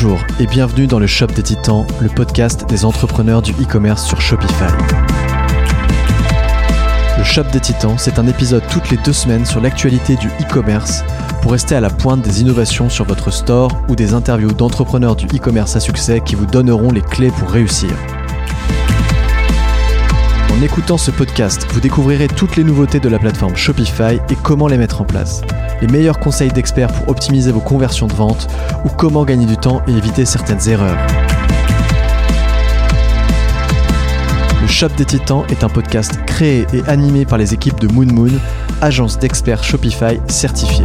Bonjour et bienvenue dans le Shop des Titans, le podcast des entrepreneurs du e-commerce sur Shopify. Le Shop des Titans, c'est un épisode toutes les deux semaines sur l'actualité du e-commerce pour rester à la pointe des innovations sur votre store ou des interviews d'entrepreneurs du e-commerce à succès qui vous donneront les clés pour réussir. En écoutant ce podcast, vous découvrirez toutes les nouveautés de la plateforme Shopify et comment les mettre en place, les meilleurs conseils d'experts pour optimiser vos conversions de vente ou comment gagner du temps et éviter certaines erreurs. Le Shop des Titans est un podcast créé et animé par les équipes de Moon Moon, agence d'experts Shopify certifiée.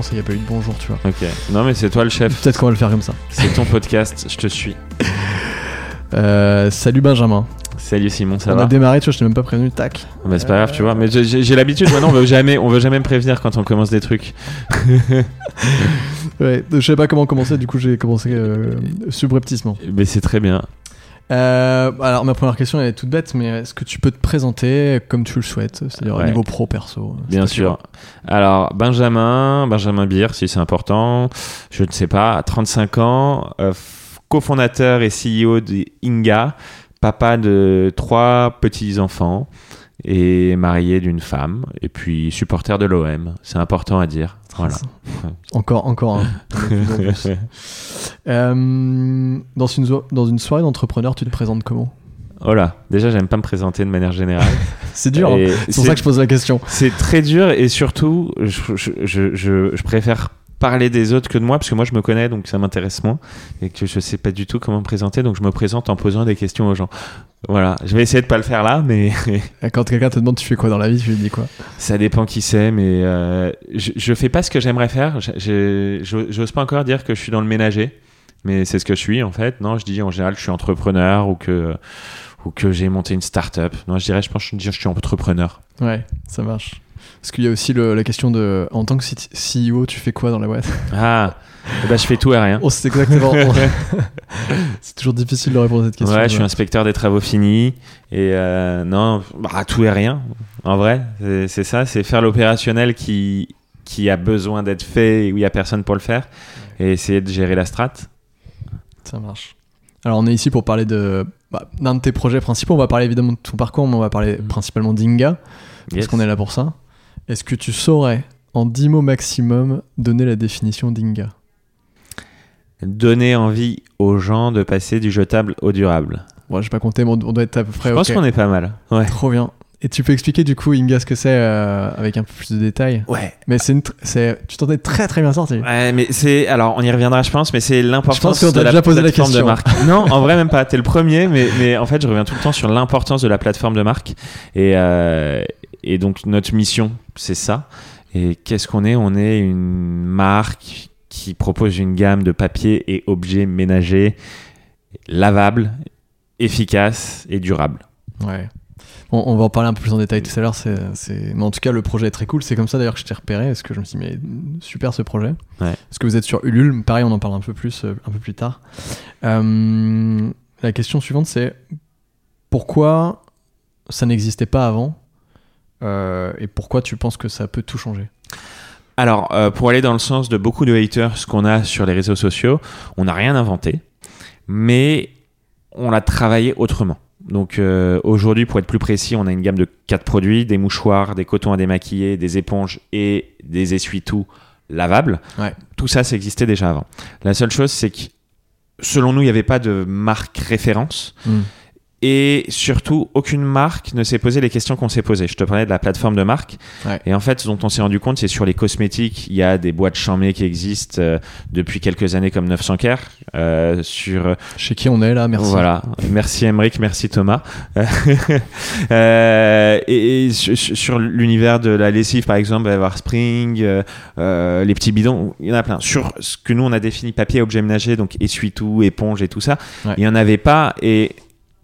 Commence, il n'y a pas eu de bonjour, tu vois. Ok. Non, mais c'est toi le chef. Peut-être qu'on va le faire comme ça. C'est ton podcast, je te suis. Euh, salut Benjamin. Salut Simon, ça On va a démarré, tu vois, je t'ai même pas prévenu, tac. Bah, C'est pas grave, tu vois. Mais j'ai- l'habitude, maintenant, on veut jamais, on veut jamais me prévenir quand on commence des trucs. Ouais, je savais pas comment commencer, du coup j'ai commencé euh, subrepticement. Mais c'est très bien. Euh, alors ma première question elle est toute bête, mais est-ce que tu peux te présenter comme tu le souhaites, c'est-à-dire au niveau pro perso Bien sûr. Alors, Benjamin, Benjamin Beer, si c'est important, je ne sais pas, 35 ans, euh, cofondateur et CEO de Inga, papa de trois petits-enfants et marié d'une femme, et puis supporter de l'OM. C'est important à dire. Voilà. Encore, encore un. Euh, dans, une, dans une soirée d'entrepreneur, tu te présentes comment? Oh là, déjà, j'aime pas me présenter de manière générale. C'est dur, hein. C'est pour ça que je pose la question. C'est très dur et surtout, je, je, je, je- je préfère parler des autres que de moi parce que moi je me connais donc ça m'intéresse moins et que je sais pas du tout comment me présenter donc je me présente en posant des questions aux gens. Voilà, je vais essayer de pas le faire là mais Quand quelqu'un te demande tu fais quoi dans la vie, tu lui dis quoi? Ça dépend qui c'est mais euh, je, je fais pas ce que j'aimerais faire. J'ose pas encore dire que je suis dans le ménager mais c'est ce que je suis en fait. Non, je dis en général je suis entrepreneur ou que ou que j'ai monté une start-up. Non, je dirais je pense que je je suis entrepreneur. Ouais, ça marche. Parce qu'il y a aussi le- la question de en tant que CEO, tu fais quoi dans la boîte? Ah, ben, je fais tout et rien. Oh, c'est exactement. c'est toujours difficile de répondre à cette question. Ouais, je suis inspecteur des travaux finis et euh, non, bah, tout et rien. En vrai, c'est- ça, c'est faire l'opérationnel qui qui a besoin d'être fait et où il y a personne pour le faire et essayer de gérer la strat. Ça marche. Alors, on est ici pour parler de bah, d'un de tes projets principaux. On va parler évidemment de ton parcours, mais on va parler Mm. principalement d'Inga, parce Yes. qu'on est là pour ça. Est-ce que tu saurais, en 10 mots maximum, donner la définition d'Inga? Donner envie aux gens de passer du jetable au durable. Ouais, j'ai pas compté, mais on doit être à peu près. Je pense qu'on est pas mal. Ouais. Trop bien. Et tu peux expliquer du coup Inga ce que c'est euh, avec un peu plus de détails? Ouais. Mais c'est une tu t'en es très très bien sorti. Ouais, mais c'est alors on y reviendra, je pense, mais c'est l'importance Je pense qu'on de t'a la déjà posé la plateforme de question. marque. non, en vrai même pas. T'es le premier, mais mais en fait je reviens tout le temps sur l'importance de la plateforme de marque et euh, et donc notre mission c'est ça. Et qu'est-ce qu'on est? On est une marque qui propose une gamme de papier et objets ménagers lavables, efficaces et durables. Ouais. On, on va en parler un peu plus en détail tout à l'heure. C'est, Mais en tout cas, le projet est très cool. C'est comme ça d'ailleurs que je t'ai repéré. Parce que je me suis dit, mais super ce projet. Ouais. Parce que vous êtes sur Ulule. Pareil, on en parle un peu plus euh, un peu plus tard. Euh, la question suivante, c'est pourquoi ça n'existait pas avant Euh, et pourquoi tu penses que ça peut tout changer? Alors, euh, pour aller dans le sens de beaucoup de haters qu'on a sur les réseaux sociaux, on n'a rien inventé, mais on l'a travaillé autrement. Donc euh, aujourd'hui, pour être plus précis, on a une gamme de quatre produits des mouchoirs, des cotons à démaquiller, des éponges et des essuie-tout lavables. Ouais. Tout ça, ça existait déjà avant. La seule chose, c'est que selon nous, il n'y avait pas de marque référence. Hmm. Et surtout, aucune marque ne s'est posé les questions qu'on s'est posées. Je te parlais de la plateforme de marque. Ouais. Et en fait, ce dont on s'est rendu compte, c'est sur les cosmétiques, il y a des boîtes chamées qui existent euh, depuis quelques années comme 900 Care, euh, sur Chez qui on est là, merci. voilà merci Emric merci Thomas Euh, et, et sur, l'univers de la lessive par exemple il va y avoir Spring euh, euh, les petits bidons il y en a plein sur ce que nous on a défini papier objet ménager donc essuie-tout éponge et tout ça Ouais. il y en avait pas et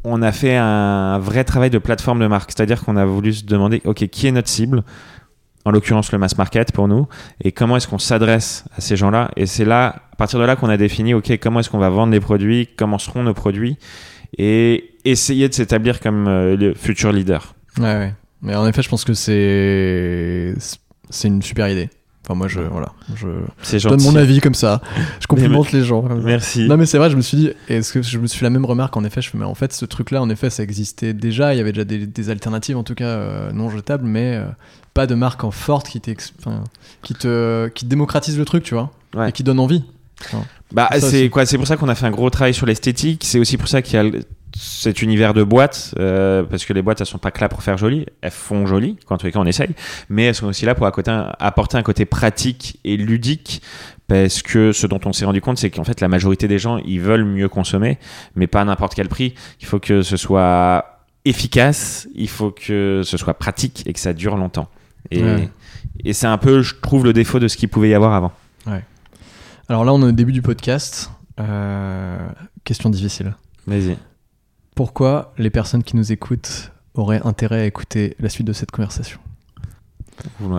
on a fait un vrai travail de plateforme de marque c'est-à-dire qu'on a voulu se demander ok qui est notre cible? En l'occurrence le mass market pour nous, et comment est-ce qu'on s'adresse à ces gens-là? Et c'est là, à partir de là, qu'on a défini, ok, comment est-ce qu'on va vendre les produits, comment seront nos produits, et essayer de s'établir comme euh, le futur leader. Ouais, ouais. Mais en effet, je pense que c'est c'est une super idée. Enfin, moi, je voilà, je donne mon avis comme ça. Je complimente les gens. Merci. Non mais c'est vrai, je me suis dit, est-ce que je me suis fait la même remarque en effet, je fais mais en fait ce truc-là en effet ça existait déjà, il y avait déjà des, des alternatives en tout cas euh, non jetables, mais euh, pas de marque en forte qui, qui te qui démocratise le truc, tu vois, Ouais. et qui donne envie. Bah, c'est quoi C'est pour ça qu'on a fait un gros travail sur l'esthétique. C'est aussi pour ça qu'il y a cet univers de boîtes, euh, parce que les boîtes, elles sont pas que là pour faire joli, elles font joli, quand en tous les cas on essaye, mais elles sont aussi là pour apporter un côté pratique et ludique, parce que ce dont on s'est rendu compte, c'est qu'en fait la majorité des gens, ils veulent mieux consommer, mais pas à n'importe quel prix. Il faut que ce soit efficace, il faut que ce soit pratique et que ça dure longtemps. Et, Ouais. et c'est un peu, je trouve, le défaut de ce qu'il pouvait y avoir avant. Alors là on est au début du podcast. Euh, question difficile. Vas-y. Pourquoi les personnes qui nous écoutent auraient intérêt à écouter la suite de cette conversation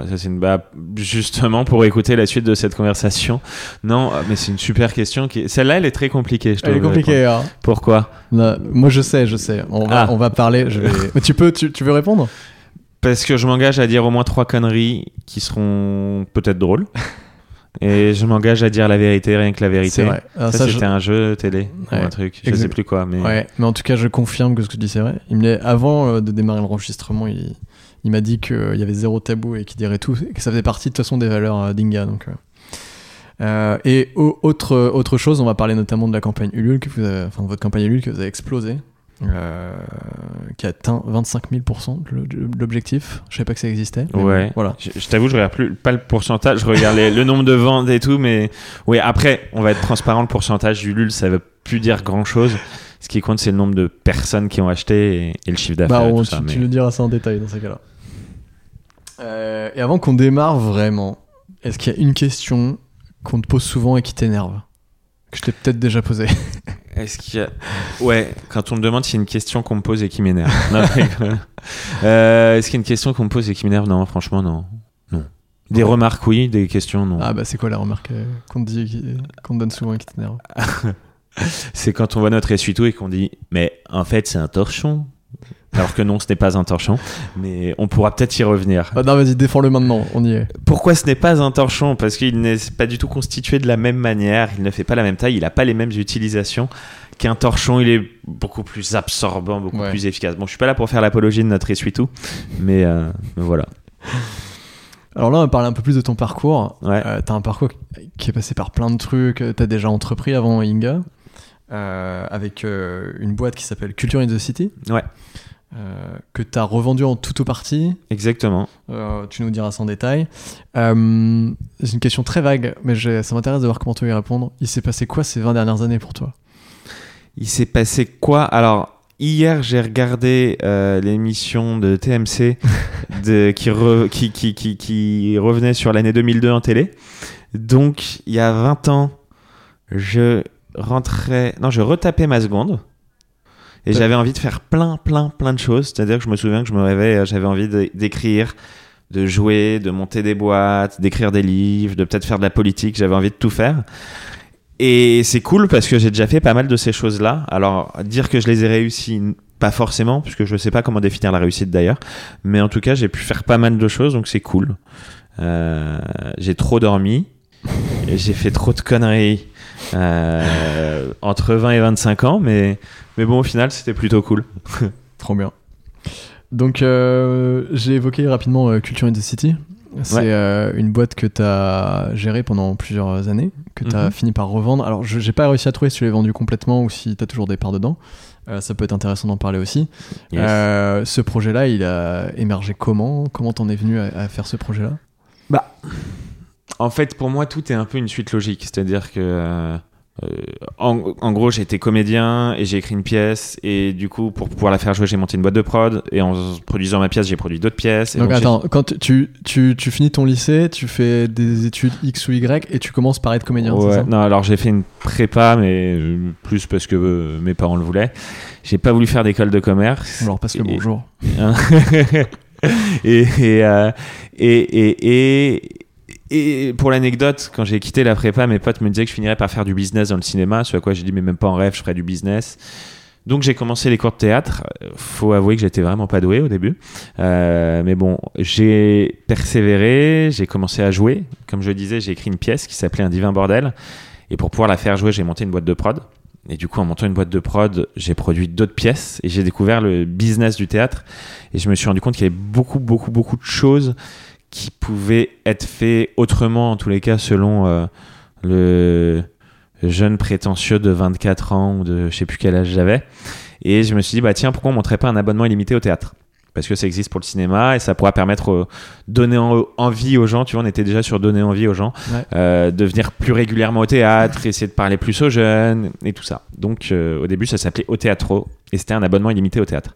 Ça, c'est une... bah, justement pour écouter la suite de cette conversation. Non, mais c'est une super question. Qui... Celle-là, elle est très compliquée. Je Elle est compliquée. hein. Pourquoi Non, moi je sais, je sais. On va, Ah. on va parler. Je vais... Tu peux, tu, tu veux répondre? Parce que je m'engage à dire au moins trois conneries qui seront peut-être drôles. Et je m'engage à dire la vérité, rien que la vérité. Vrai. Alors Ça, je- c'était un jeu télé ou un truc. Je sais plus quoi. Mais... Ouais, mais en tout cas, je confirme que ce que tu dis, c'est vrai. Il me l'a- avant euh, de démarrer l'enregistrement, il, il m'a dit qu'il y avait zéro tabou et qu'il dirait tout, et que ça faisait partie de toute façon des valeurs euh, d'Inga. Donc, euh. Et au- autre, autre chose, on va parler notamment de la campagne Ulule, que vous avez, enfin de votre campagne Ulule que vous avez explosé, euh, qui a atteint 25 000% de l'o- de l'objectif. Je savais pas que ça existait. Ouais. bon, voilà. Je, je t'avoue, je regarde plus pas le pourcentage, je regarde les- le nombre de ventes et tout, mais oui. Après, on va être transparent. Le pourcentage du LUL, ça veut plus dire grand chose. Ce qui compte, c'est le nombre de personnes qui ont acheté et, et le chiffre d'affaires. Bah, et on- tout tu, ça, mais- tu le diras ça en détail dans ces cas-là. Euh, et avant qu'on démarre vraiment, est-ce qu'il y a une question qu'on te pose souvent et qui t'énerve? Que je t'ai peut-être déjà posée. Est-ce qu'il y a. Ouais, quand on me demande s'il y a une question qu'on me pose et qui m'énerve. Euh, Est-ce qu'il y a une question qu'on me pose et qui m'énerve Non, franchement, non. Non. Des Ouais. remarques, oui. Des questions, non. Ah bah c'est quoi la remarque euh, qu'on te dit, qu'on te donne souvent et qui t'énerve? C'est quand on voit notre essuie-tout et qu'on dit Mais en fait, c'est un torchon. Alors que non, ce n'est pas un torchon. Mais on pourra peut-être y revenir. Ah non vas-y défends-le maintenant, on y est. Pourquoi ce n'est pas un torchon? Parce qu'il n'est pas du tout constitué de la même manière, il ne fait pas la même taille, il n'a pas les mêmes utilisations qu'un torchon. Il est beaucoup plus absorbant, beaucoup Ouais. plus efficace. Bon, je suis pas là pour faire l'apologie de notre essuie-tout, mais, euh, mais voilà. Alors là on va parler un peu plus de ton parcours. Ouais. Euh, t'as un parcours qui est passé par plein de trucs, euh, t'as déjà entrepris avant Inga, euh, avec une boîte qui s'appelle Culture in the City. Ouais. Euh, que t'as revendu en tout ou partie. Exactement. Euh, tu nous diras sans détail. Euh, c'est une question très vague, mais ça m'intéresse de voir comment tu vas y répondre. Il s'est passé quoi ces 20 dernières années pour toi? Il s'est passé quoi? Alors, hier, j'ai regardé euh, l'émission de TMC de, qui, re- qui, qui, qui, qui revenait sur l'année 2002 en télé. Donc, il y a 20 ans, je rentrais. Non, je retapais ma seconde. Et j'avais envie de faire plein, plein, plein de choses. C'est-à-dire que je me souviens que je me réveillais, j'avais envie d'écrire, de jouer, de monter des boîtes, d'écrire des livres, de peut-être faire de la politique. J'avais envie de tout faire. Et c'est cool parce que j'ai déjà fait pas mal de ces choses-là. Alors, dire que je les ai réussies, pas forcément, puisque je sais pas comment définir la réussite d'ailleurs. Mais en tout cas, j'ai pu faire pas mal de choses, donc c'est cool. Euh, j'ai trop dormi. J'ai fait trop de conneries euh, entre 20 et 25 ans, mais, mais bon, au final, c'était plutôt cool. Trop bien. Donc, euh, j'ai évoqué rapidement euh, Culture in the City. C'est Ouais. euh, une boîte que tu as gérée pendant plusieurs années, que tu as Mhm. fini par revendre. Alors, je j'ai pas réussi à trouver si tu l'as vendu complètement ou si tu as toujours des parts dedans. Euh, ça peut être intéressant d'en parler aussi. Yes. Euh, ce projet-là, il a émergé comment? Comment t'en es venu à, à faire ce projet-là? En fait, pour moi, tout est un peu une suite logique. C'est-à-dire que euh, en, en gros, été comédien et j'ai écrit une pièce. Et du coup, pour pouvoir la faire jouer, j'ai monté une boîte de prod. Et en produisant ma pièce, j'ai produit d'autres pièces. Et Donc, attends, quand tu, tu, tu finis ton lycée, tu fais des études X ou Y et tu commences par être comédien, Ouais, ça? Non, alors j'ai fait une prépa, mais plus parce que euh, mes parents le voulaient. J'ai pas voulu faire d'école de commerce. Passe le Et- bonjour. Et, et, euh, et, et, et, et pour l'anecdote, quand j'ai quitté la prépa, mes potes me disaient que je finirais par faire du business dans le cinéma, ce à quoi j'ai dit, mais même pas en rêve, je ferais du business. Donc j'ai commencé les cours de théâtre. Faut avouer que j'étais vraiment pas doué au début, Euh, mais bon, j'ai persévéré, j'ai commencé à jouer. Comme je disais, j'ai écrit une pièce qui s'appelait Un divin bordel, et pour pouvoir la faire jouer, j'ai monté une boîte de prod. Et du coup, en montant une boîte de prod, j'ai produit d'autres pièces et j'ai découvert le business du théâtre. Et je me suis rendu compte qu'il y avait beaucoup, beaucoup, beaucoup de choses qui pouvaient être faites autrement, en tous les cas, selon euh, le jeune prétentieux de 24 ans ou de je sais plus quel âge j'avais. Et je me suis dit, bah tiens, pourquoi on ne montrait pas un abonnement illimité au théâtre? Parce que ça existe pour le cinéma et ça pourra permettre de donner en- envie aux gens, tu vois, on était déjà sur donner envie aux gens, Ouais. euh, de venir plus régulièrement au théâtre, essayer de parler plus aux jeunes et tout ça. Donc euh, au début ça s'appelait Au et c'était un abonnement illimité au théâtre.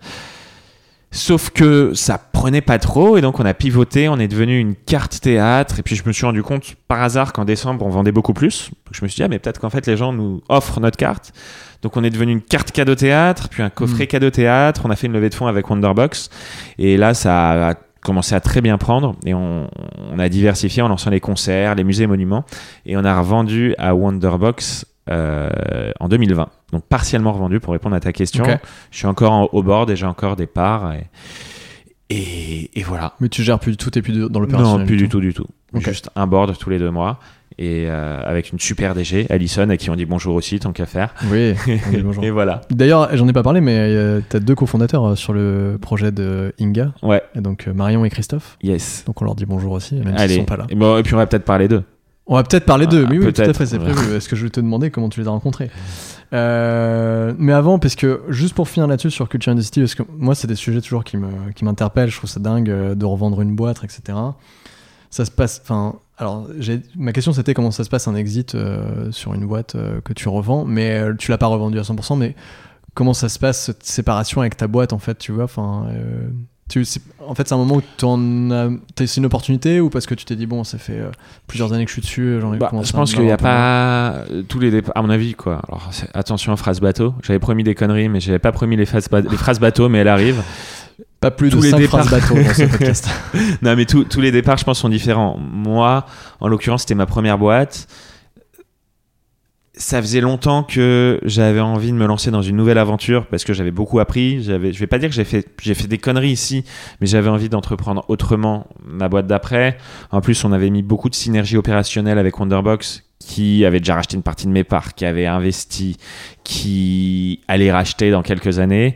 Sauf que ça prenait pas trop et donc on a pivoté, on est devenu une carte théâtre et puis je me suis rendu compte par hasard qu'en décembre on vendait beaucoup plus. Donc je me suis dit ah mais peut-être qu'en fait les gens nous offrent notre carte. Donc on est devenu une carte cadeau théâtre, puis un coffret Mm. cadeau théâtre, on a fait une levée de fonds avec Wonderbox et là ça a commencé à très bien prendre et on, on a diversifié en lançant les concerts, les musées et monuments et on a revendu à Wonderbox euh, en 2020. Donc partiellement revendu pour répondre à ta question. Je suis encore en- au board et j'ai encore des parts. Et, et, et voilà. Mais tu gères plus du tout, t'es plus dans l'opérationnel. Non, plus du tout, du tout. Juste un board tous les deux mois. Et euh, avec une super DG, Alison, à qui on dit bonjour aussi, tant qu'à faire. Oui, on dit bonjour. Et voilà. D'ailleurs, j'en ai pas parlé, mais euh, t'as deux cofondateurs euh, sur le projet de Inga, Ouais, et donc euh, Marion et Christophe. yes. Donc on leur dit bonjour aussi, même s'ils Allez. sont pas là. Et, bon, et puis on va peut-être parler d'eux. On va peut-être parler d'eux, Ah, mais oui, tout à peut-être, fait, c'est prévu. Est-ce que je vais te demander comment tu les as rencontrés Euh, Mais avant, parce que juste pour finir là-dessus sur Culture Industry, parce que moi, c'est des sujets toujours qui me- qui m'interpellent. Je trouve ça dingue euh, de revendre une boîte, etc. Ça se passe. Enfin, alors, ma question c'était comment ça se passe un exit euh, sur une boîte euh, que tu revends, mais tu l'as pas revendu à 100%, mais comment ça se passe cette séparation avec ta boîte en fait, tu vois? Enfin. Tu, en fait, c'est un moment où t'en as, c'est une opportunité ou parce que tu t'es dit bon, ça fait euh, plusieurs années que je suis dessus, j'en ai Bah, je pense qu'il n'y a pas euh, tous les départs, à mon avis, quoi. Alors, attention, phrase bateau. J'avais promis des conneries, mais j'avais pas promis les phrases, ba- les phrases bateau, mais elles arrivent. peu. Pas plus tous de les 5 départs. bateau dans ce podcast. non, mais tous- tous les départs, je pense, sont différents. Moi, en l'occurrence, c'était ma première boîte. Ça faisait longtemps que j'avais envie de me lancer dans une nouvelle aventure parce que j'avais beaucoup appris. J'avais, je vais pas dire que j'ai fait, j'ai fait des conneries ici, mais j'avais envie d'entreprendre autrement ma boîte d'après. En plus, on avait mis beaucoup de synergie opérationnelle avec Wonderbox qui avait déjà racheté une partie de mes parts, qui avait investi, qui allait racheter dans quelques années.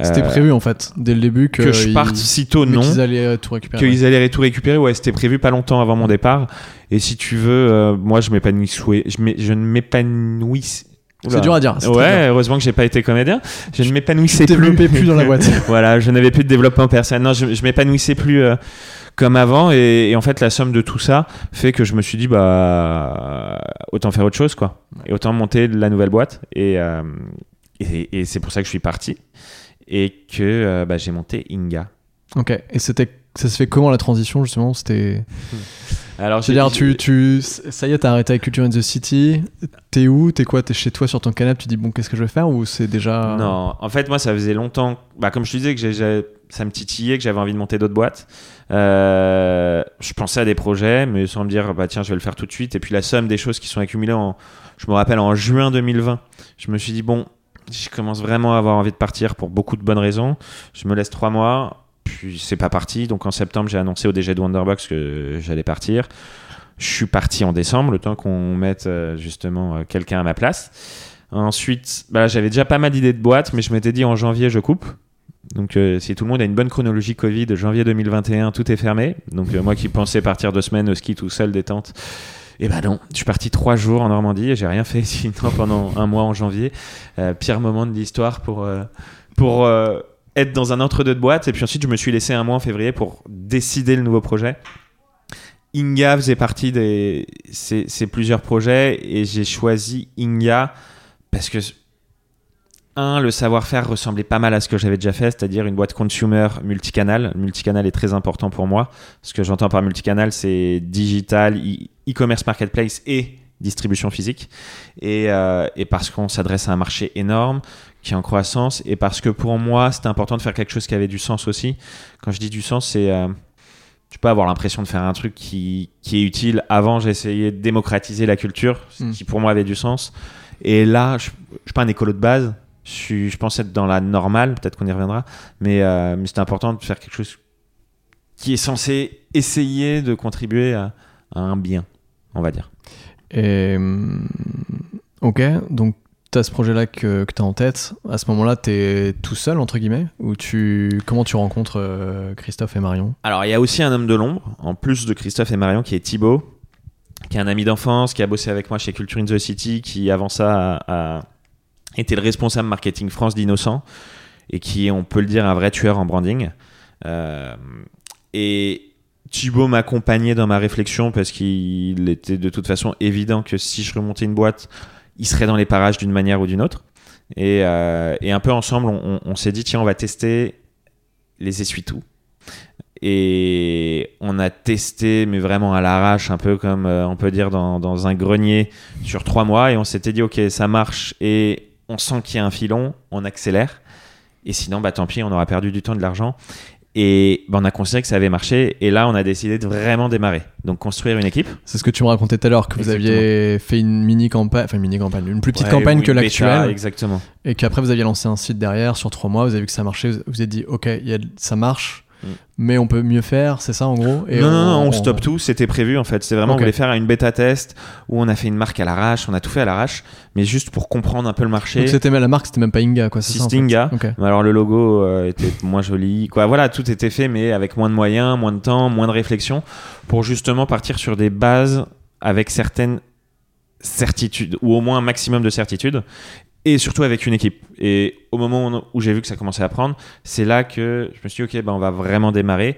C'était Euh, prévu en fait, dès le début que, que je parte sitôt, mais non qu'ils allaient euh, tout récupérer. qu'ils allaient tout récupérer. Ouais, c'était prévu pas longtemps avant mon départ. Et si tu veux, euh, moi, je m'épanouissais. Je, ne m'épanouissais. C'est dur à dire. Ouais, heureusement que j'ai pas été comédien. Je ne m'épanouissais plus. développais plus dans la boîte. voilà, je n'avais plus de développement personnel. Non, je, je m'épanouissais plus euh, comme avant. Et, et en fait, la somme de tout ça fait que je me suis dit, bah, autant faire autre chose, quoi. Et autant monter la nouvelle boîte. Et, euh, et, et c'est pour ça que je suis parti. Et que euh, bah, j'ai monté Inga. Ok. Et c'était, ça se fait comment la transition justement? C'était. Alors, Je veux dire, tu, tu, ça y est, t'as arrêté avec Culture in the City. T'es où? T'es quoi? T'es chez toi sur ton canapé? Tu dis bon, qu'est-ce que je vais faire? Ou c'est déjà. Non, en fait, moi, ça faisait longtemps. Bah, comme je te disais, que j'ai- j'ai- ça me titillait, que j'avais envie de monter d'autres boîtes. Euh, je pensais à des projets, mais sans me dire, bah tiens, je vais le faire tout de suite. Et puis la somme des choses qui sont accumulées, en, je me rappelle en juin 2020, je me suis dit, bon, je commence vraiment à avoir envie de partir pour beaucoup de bonnes raisons. Je me laisse trois mois, puis c'est pas parti. Donc en septembre, j'ai annoncé au DG de Wonderbox que j'allais partir. Je suis parti en décembre, le temps qu'on mette euh, justement euh, quelqu'un à ma place. Ensuite, bah, j'avais déjà pas mal d'idées de boîte, mais je m'étais dit en janvier, je coupe. Donc, euh, si tout le monde a une bonne chronologie Covid, janvier 2021, tout est fermé. Donc, euh, moi qui pensais partir deux semaines au ski tout seul, détente, et ben non, je suis parti trois jours en Normandie et j'ai rien fait sinon pendant un mois en janvier. Euh, pire moment de l'histoire pour, pour être dans un entre-deux de boîte. Et puis ensuite, je me suis laissé un mois en février pour décider le nouveau projet. Inga faisait partie de ces plusieurs projets et j'ai choisi Inga parce que un, le savoir-faire ressemblait pas mal à ce que j'avais déjà fait, c'est-à-dire une boîte consumer multicanal. Multicanal est très important pour moi. Ce que j'entends par multicanal, c'est digital, e-commerce marketplace et distribution physique. Et, euh, et parce qu'on s'adresse à un marché énorme qui est en croissance et parce que pour moi, c'était important de faire quelque chose qui avait du sens aussi. Quand je dis du sens, c'est... Euh, tu peux avoir l'impression de faire un truc qui, qui est utile. Avant, j'essayais de démocratiser la culture, ce Mm. qui pour moi avait du sens. Et là, je, je suis pas un écolo de base. Je, suis, je pense être dans la normale, peut-être qu'on y reviendra. Mais, euh, mais c'était important de faire quelque chose qui est censé essayer de contribuer à, à un bien, on va dire. Et, hum, ok, donc tu as ce projet-là que, que tu as en tête. À ce moment-là, tu es tout seul, entre guillemets Ou tu, comment tu rencontres euh, Christophe et Marion? Alors, il y a aussi un homme de l'ombre, en plus de Christophe et Marion, qui est Thibaut, qui est un ami d'enfance, qui a bossé avec moi chez Culture in the City, qui avant ça a, a été le responsable marketing France d'Innocent, et qui on peut le dire, un vrai tueur en branding. Euh, et Thibaut m'accompagnait dans ma réflexion parce qu'il était de toute façon évident que si je remontais une boîte, il serait dans les parages d'une manière ou d'une autre. Et, euh, et un peu ensemble, on, s'est dit, tiens, on va tester les essuie-tout. Et on a testé, mais vraiment à l'arrache, un peu comme euh, on peut dire dans, dans un grenier sur trois mois. Et on s'était dit, ok, ça marche on sent qu'il y a un filon, on accélère. Et sinon, bah tant pis, on aura perdu du temps, de l'argent. Et bah, on a considéré que ça avait marché. Et là, on a décidé de vraiment démarrer. Donc construire une équipe. C'est ce que tu me racontais tout à l'heure, que vous Exactement. aviez fait une mini-campagne, enfin une mini-campagne, une plus petite Ouais, campagne que l'actuelle, Exactement. et qu'après vous aviez lancé un site derrière sur trois mois, vous avez vu que ça marchait, vous vous êtes dit, ok, y a, ça marche, Mm. mais on peut mieux faire, c'est ça en gros et non, non, non, on, stoppe tout. C'était prévu en fait. C'est vraiment, Ok. on voulait faire une bêta test où on a fait une marque à l'arrache. On a tout fait à l'arrache, mais juste pour comprendre un peu le marché. Donc c'était même la marque, c'était même pas Inga, quoi, c'est ça en fait. Mais Alors le logo euh, était moins joli, quoi. Voilà, tout était fait, mais avec moins de moyens, moins de temps, moins de réflexion, pour justement partir sur des bases avec certaines certitudes, ou au moins un maximum de certitude, et surtout avec une équipe. Et au moment où- j'ai vu que ça commençait à prendre, c'est là que je me suis dit, ok, ben on va vraiment démarrer.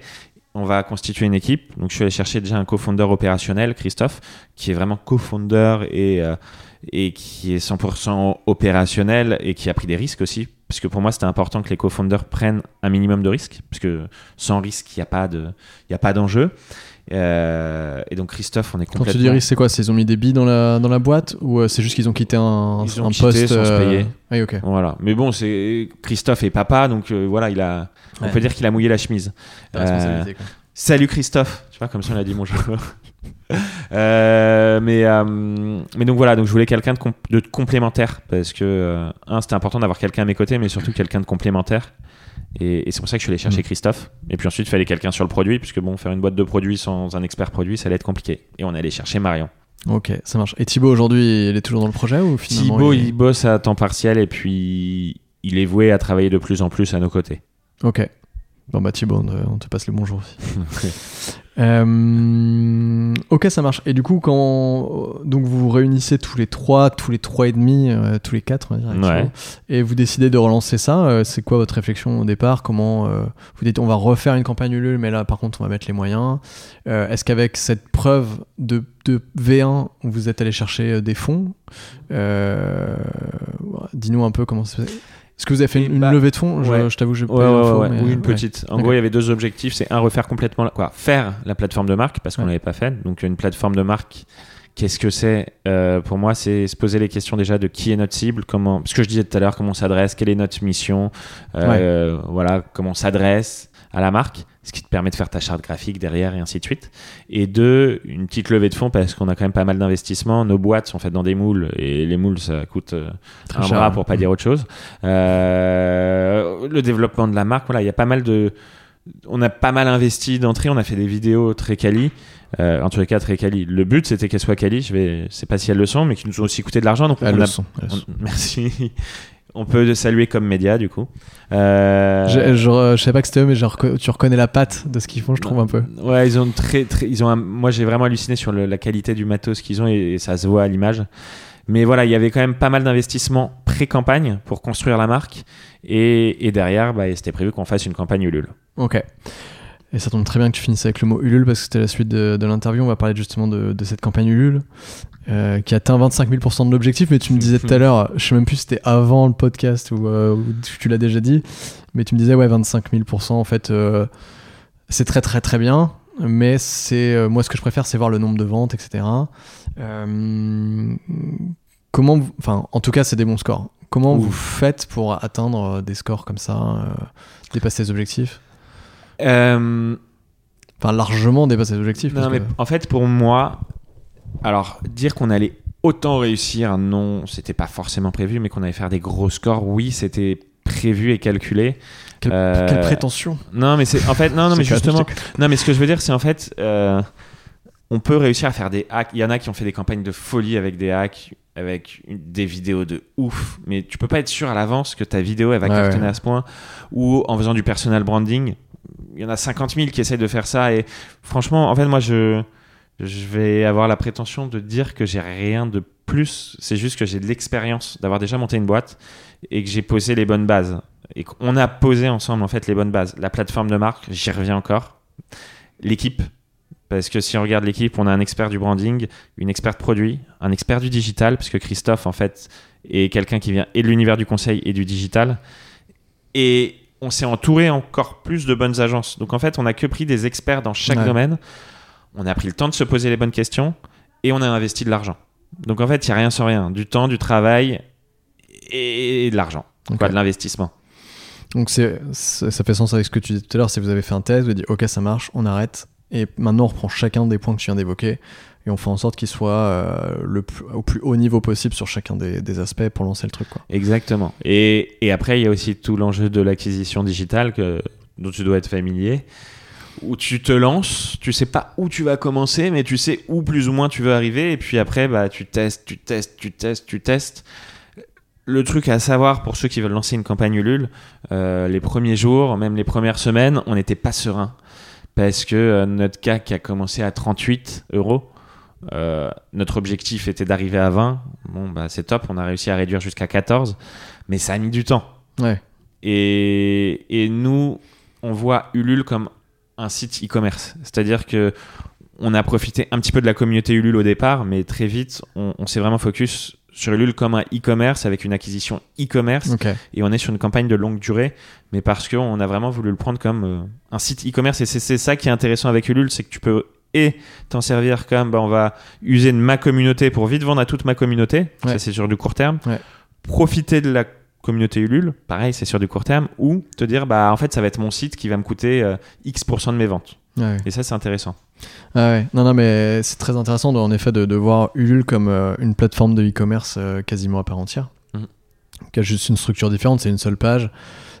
On va constituer une équipe. Donc je suis allé chercher déjà un co-founder opérationnel, Christophe, qui est vraiment co-founder et euh, et qui est 100% opérationnel et qui a pris des risques aussi. Parce que pour moi, c'était important que les co-founders prennent un minimum de risques, parce que sans risque, il n'y a pas de, Euh, et donc Christophe, on est Quand tu complètement. dis risque, c'est quoi C'est ils ont mis des billes dans la, dans la boîte ou euh, c'est juste qu'ils ont quitté un, Ils ont un quitté poste sans se euh, payer. Oui, ok. Voilà. Mais bon, c'est Christophe est papa, donc voilà, il a. On Ouais. peut dire qu'il a mouillé la chemise. La responsabilité, quoi. Salut Christophe, tu vois comme si on a dit bonjour. Mais mais donc voilà, donc je voulais quelqu'un de, de complémentaire parce que un c'était important d'avoir quelqu'un à mes côtés, mais surtout quelqu'un de complémentaire. Et, et c'est pour ça que je suis allé chercher Mm. Christophe. Et puis ensuite, il fallait quelqu'un sur le produit, puisque bon, faire une boîte de produits sans un expert produit, ça allait être compliqué. Et on est allé chercher Marion. Ok, ça marche. Et Thibaut aujourd'hui, il est toujours dans le projet ou finalement Thibaut, il... il bosse à temps partiel et puis il est voué à travailler de plus en plus à nos côtés. Ok. Bon bah Thibaut, on te, passe le bonjour aussi. Euh, ok, ça marche. Et du coup, quand donc vous vous réunissez tous les trois, tous les trois et demi, euh, tous les quatre, on va dire, Ouais. Et vous décidez de relancer ça. euh, c'est quoi votre réflexion au départ? Comment euh, vous dites on va refaire une campagne Ulule, mais là par contre on va mettre les moyens. Est-ce qu'avec cette preuve de, de V1, vous êtes allé chercher des fonds? Dis-nous un peu comment c'est. Est-ce que vous avez fait une bah, levée de fonds Je- ouais. Je, t'avoue, je Ouais, ouais, mais, ou euh, une ouais. petite. En gros, il y avait deux objectifs. C'est un, refaire complètement, la- quoi, faire la plateforme de marque parce qu'on l'avait pas fait. Donc une plateforme de marque, qu'est-ce que c'est Euh, Pour moi, c'est se poser les questions déjà de qui est notre cible, comment, ce que je disais tout à l'heure, comment on s'adresse, quelle est notre mission, euh, voilà, comment on s'adresse à la marque, ce qui te permet de faire ta charte graphique derrière et ainsi de suite. Et deux, une petite levée de fonds parce qu'on a quand même pas mal d'investissements. Nos boîtes sont faites dans des moules et les moules ça coûte euh, Très un cher. bras pour pas dire autre chose. Euh, le développement de la marque, voilà, il y a pas mal de, on a pas mal investi d'entrée, on a fait des vidéos très quali, euh, en tous les cas très quali. Le but c'était qu'elles soient quali, je vais, sais pas si elles le sont, mais qui nous ont aussi coûté de l'argent, donc Elles on le a- sont, elles le on- sont. merci. On peut le saluer comme média du coup. Euh, Je, je, je sais pas que c'était eux, mais tu reconnais la patte de ce qu'ils font, je trouve un peu. Ouais, ils ont très, très ils ont un- moi j'ai vraiment halluciné sur le- la qualité du matos qu'ils ont et, et ça se voit à l'image. Mais voilà, il y avait quand même pas mal d'investissements pré-campagne pour construire la marque et, et derrière, bah, c'était prévu qu'on fasse une campagne Ulule. Ok. Et ça tombe très bien que tu finisses avec le mot Ulule parce que c'était la suite de, de l'interview. On va parler justement de, de cette campagne Ulule euh, qui atteint 25 000% de l'objectif. Mais tu me disais tout à l'heure, je sais même plus si c'était avant le podcast ou, euh, ou tu l'as déjà dit, mais tu me disais ouais 25 000% en fait euh, c'est très très très bien. Mais c'est euh, moi ce que je préfère c'est voir le nombre de ventes etc. Comment, enfin en tout cas c'est des bons scores. Comment Ouh. vous faites pour atteindre des scores comme ça, dépasser les objectifs Enfin largement dépasser les objectifs. non, mais que- en fait, pour moi, alors dire qu'on allait autant réussir, non, c'était pas forcément prévu, mais qu'on allait faire des gros scores, oui, c'était prévu et calculé. Quelle, Euh, quelle prétention Non, mais c'est en fait, non, non, mais justement, non, mais ce que je veux dire, c'est en fait, euh, on peut réussir à faire des hacks. Il y en a qui ont fait des campagnes de folie avec des hacks, avec des vidéos de ouf, mais tu peux pas être sûr à l'avance que ta vidéo elle va Ouais, cartonner ouais. à ce point. Ou en faisant du personal branding, il y en a 50 000 qui essayent de faire ça. Et franchement, en fait, moi, je, je vais avoir la prétention de dire que j'ai rien de plus. C'est juste que j'ai de l'expérience d'avoir déjà monté une boîte et que j'ai posé les bonnes bases. Et qu'on a posé ensemble, en fait, les bonnes bases. La plateforme de marque, j'y reviens encore. L'équipe. Parce que si on regarde l'équipe, on a un expert du branding, une experte produit, un expert du digital, parce que Christophe, en fait, est quelqu'un qui vient et de l'univers du conseil et du digital. Et on s'est entouré encore plus de bonnes agences. Donc en fait, on n'a que pris des experts dans chaque Ouais. domaine. On a pris le temps de se poser les bonnes questions et on a investi de l'argent. Donc en fait, il n'y a rien sans rien. Du temps, du travail et de l'argent. Ok. Quoi, de l'investissement. Donc c'est, ça fait sens avec ce que tu disais tout à l'heure, que vous avez fait un test, vous avez dit ok ça marche, on arrête, et maintenant on reprend chacun des points que tu viens d'évoquer, et on fait en sorte qu'ils soient euh, le plus- au plus haut niveau possible sur chacun des, des aspects pour lancer le truc. Quoi. Exactement. Et, et après, il y a aussi tout l'enjeu de l'acquisition digitale que, dont tu dois être familier. Où tu te lances, tu sais pas où tu vas commencer, mais tu sais où plus ou moins tu veux arriver. Et puis après, bah, tu testes, tu testes, tu testes, tu testes. Le truc à savoir pour ceux qui veulent lancer une campagne Ulule, euh, les premiers jours, même les premières semaines, on n'était pas serein. Parce que euh, notre CAC a commencé à 38 euros, euh, notre objectif était d'arriver à 20. Bon, bah, c'est top, on a réussi à réduire jusqu'à 14, mais ça a mis du temps. Ouais, Et, et nous, on voit Ulule comme un site e-commerce. C'est-à-dire que on a profité un petit peu de la communauté Ulule au départ, mais très vite, on, on s'est vraiment focus sur Ulule comme un e-commerce avec une acquisition e-commerce. Et on est sur une campagne de longue durée, mais parce qu'on a vraiment voulu le prendre comme euh, un site e-commerce. Et c'est ça qui est intéressant avec Ulule, c'est que tu peux et t'en servir comme bah, on va user de ma communauté pour vite vendre à toute ma communauté, ça c'est sur du court terme, Ouais. profiter de la communauté Ulule, pareil c'est sur du court terme, ou te dire bah en fait ça va être mon site qui va me coûter euh, X% de mes ventes. Et ça c'est intéressant. Ah ouais. Non, non, mais c'est très intéressant de- en effet de, de voir Ulule comme euh, une plateforme de e-commerce euh, quasiment à part entière, Mhm. qui a juste une structure différente, c'est une seule page,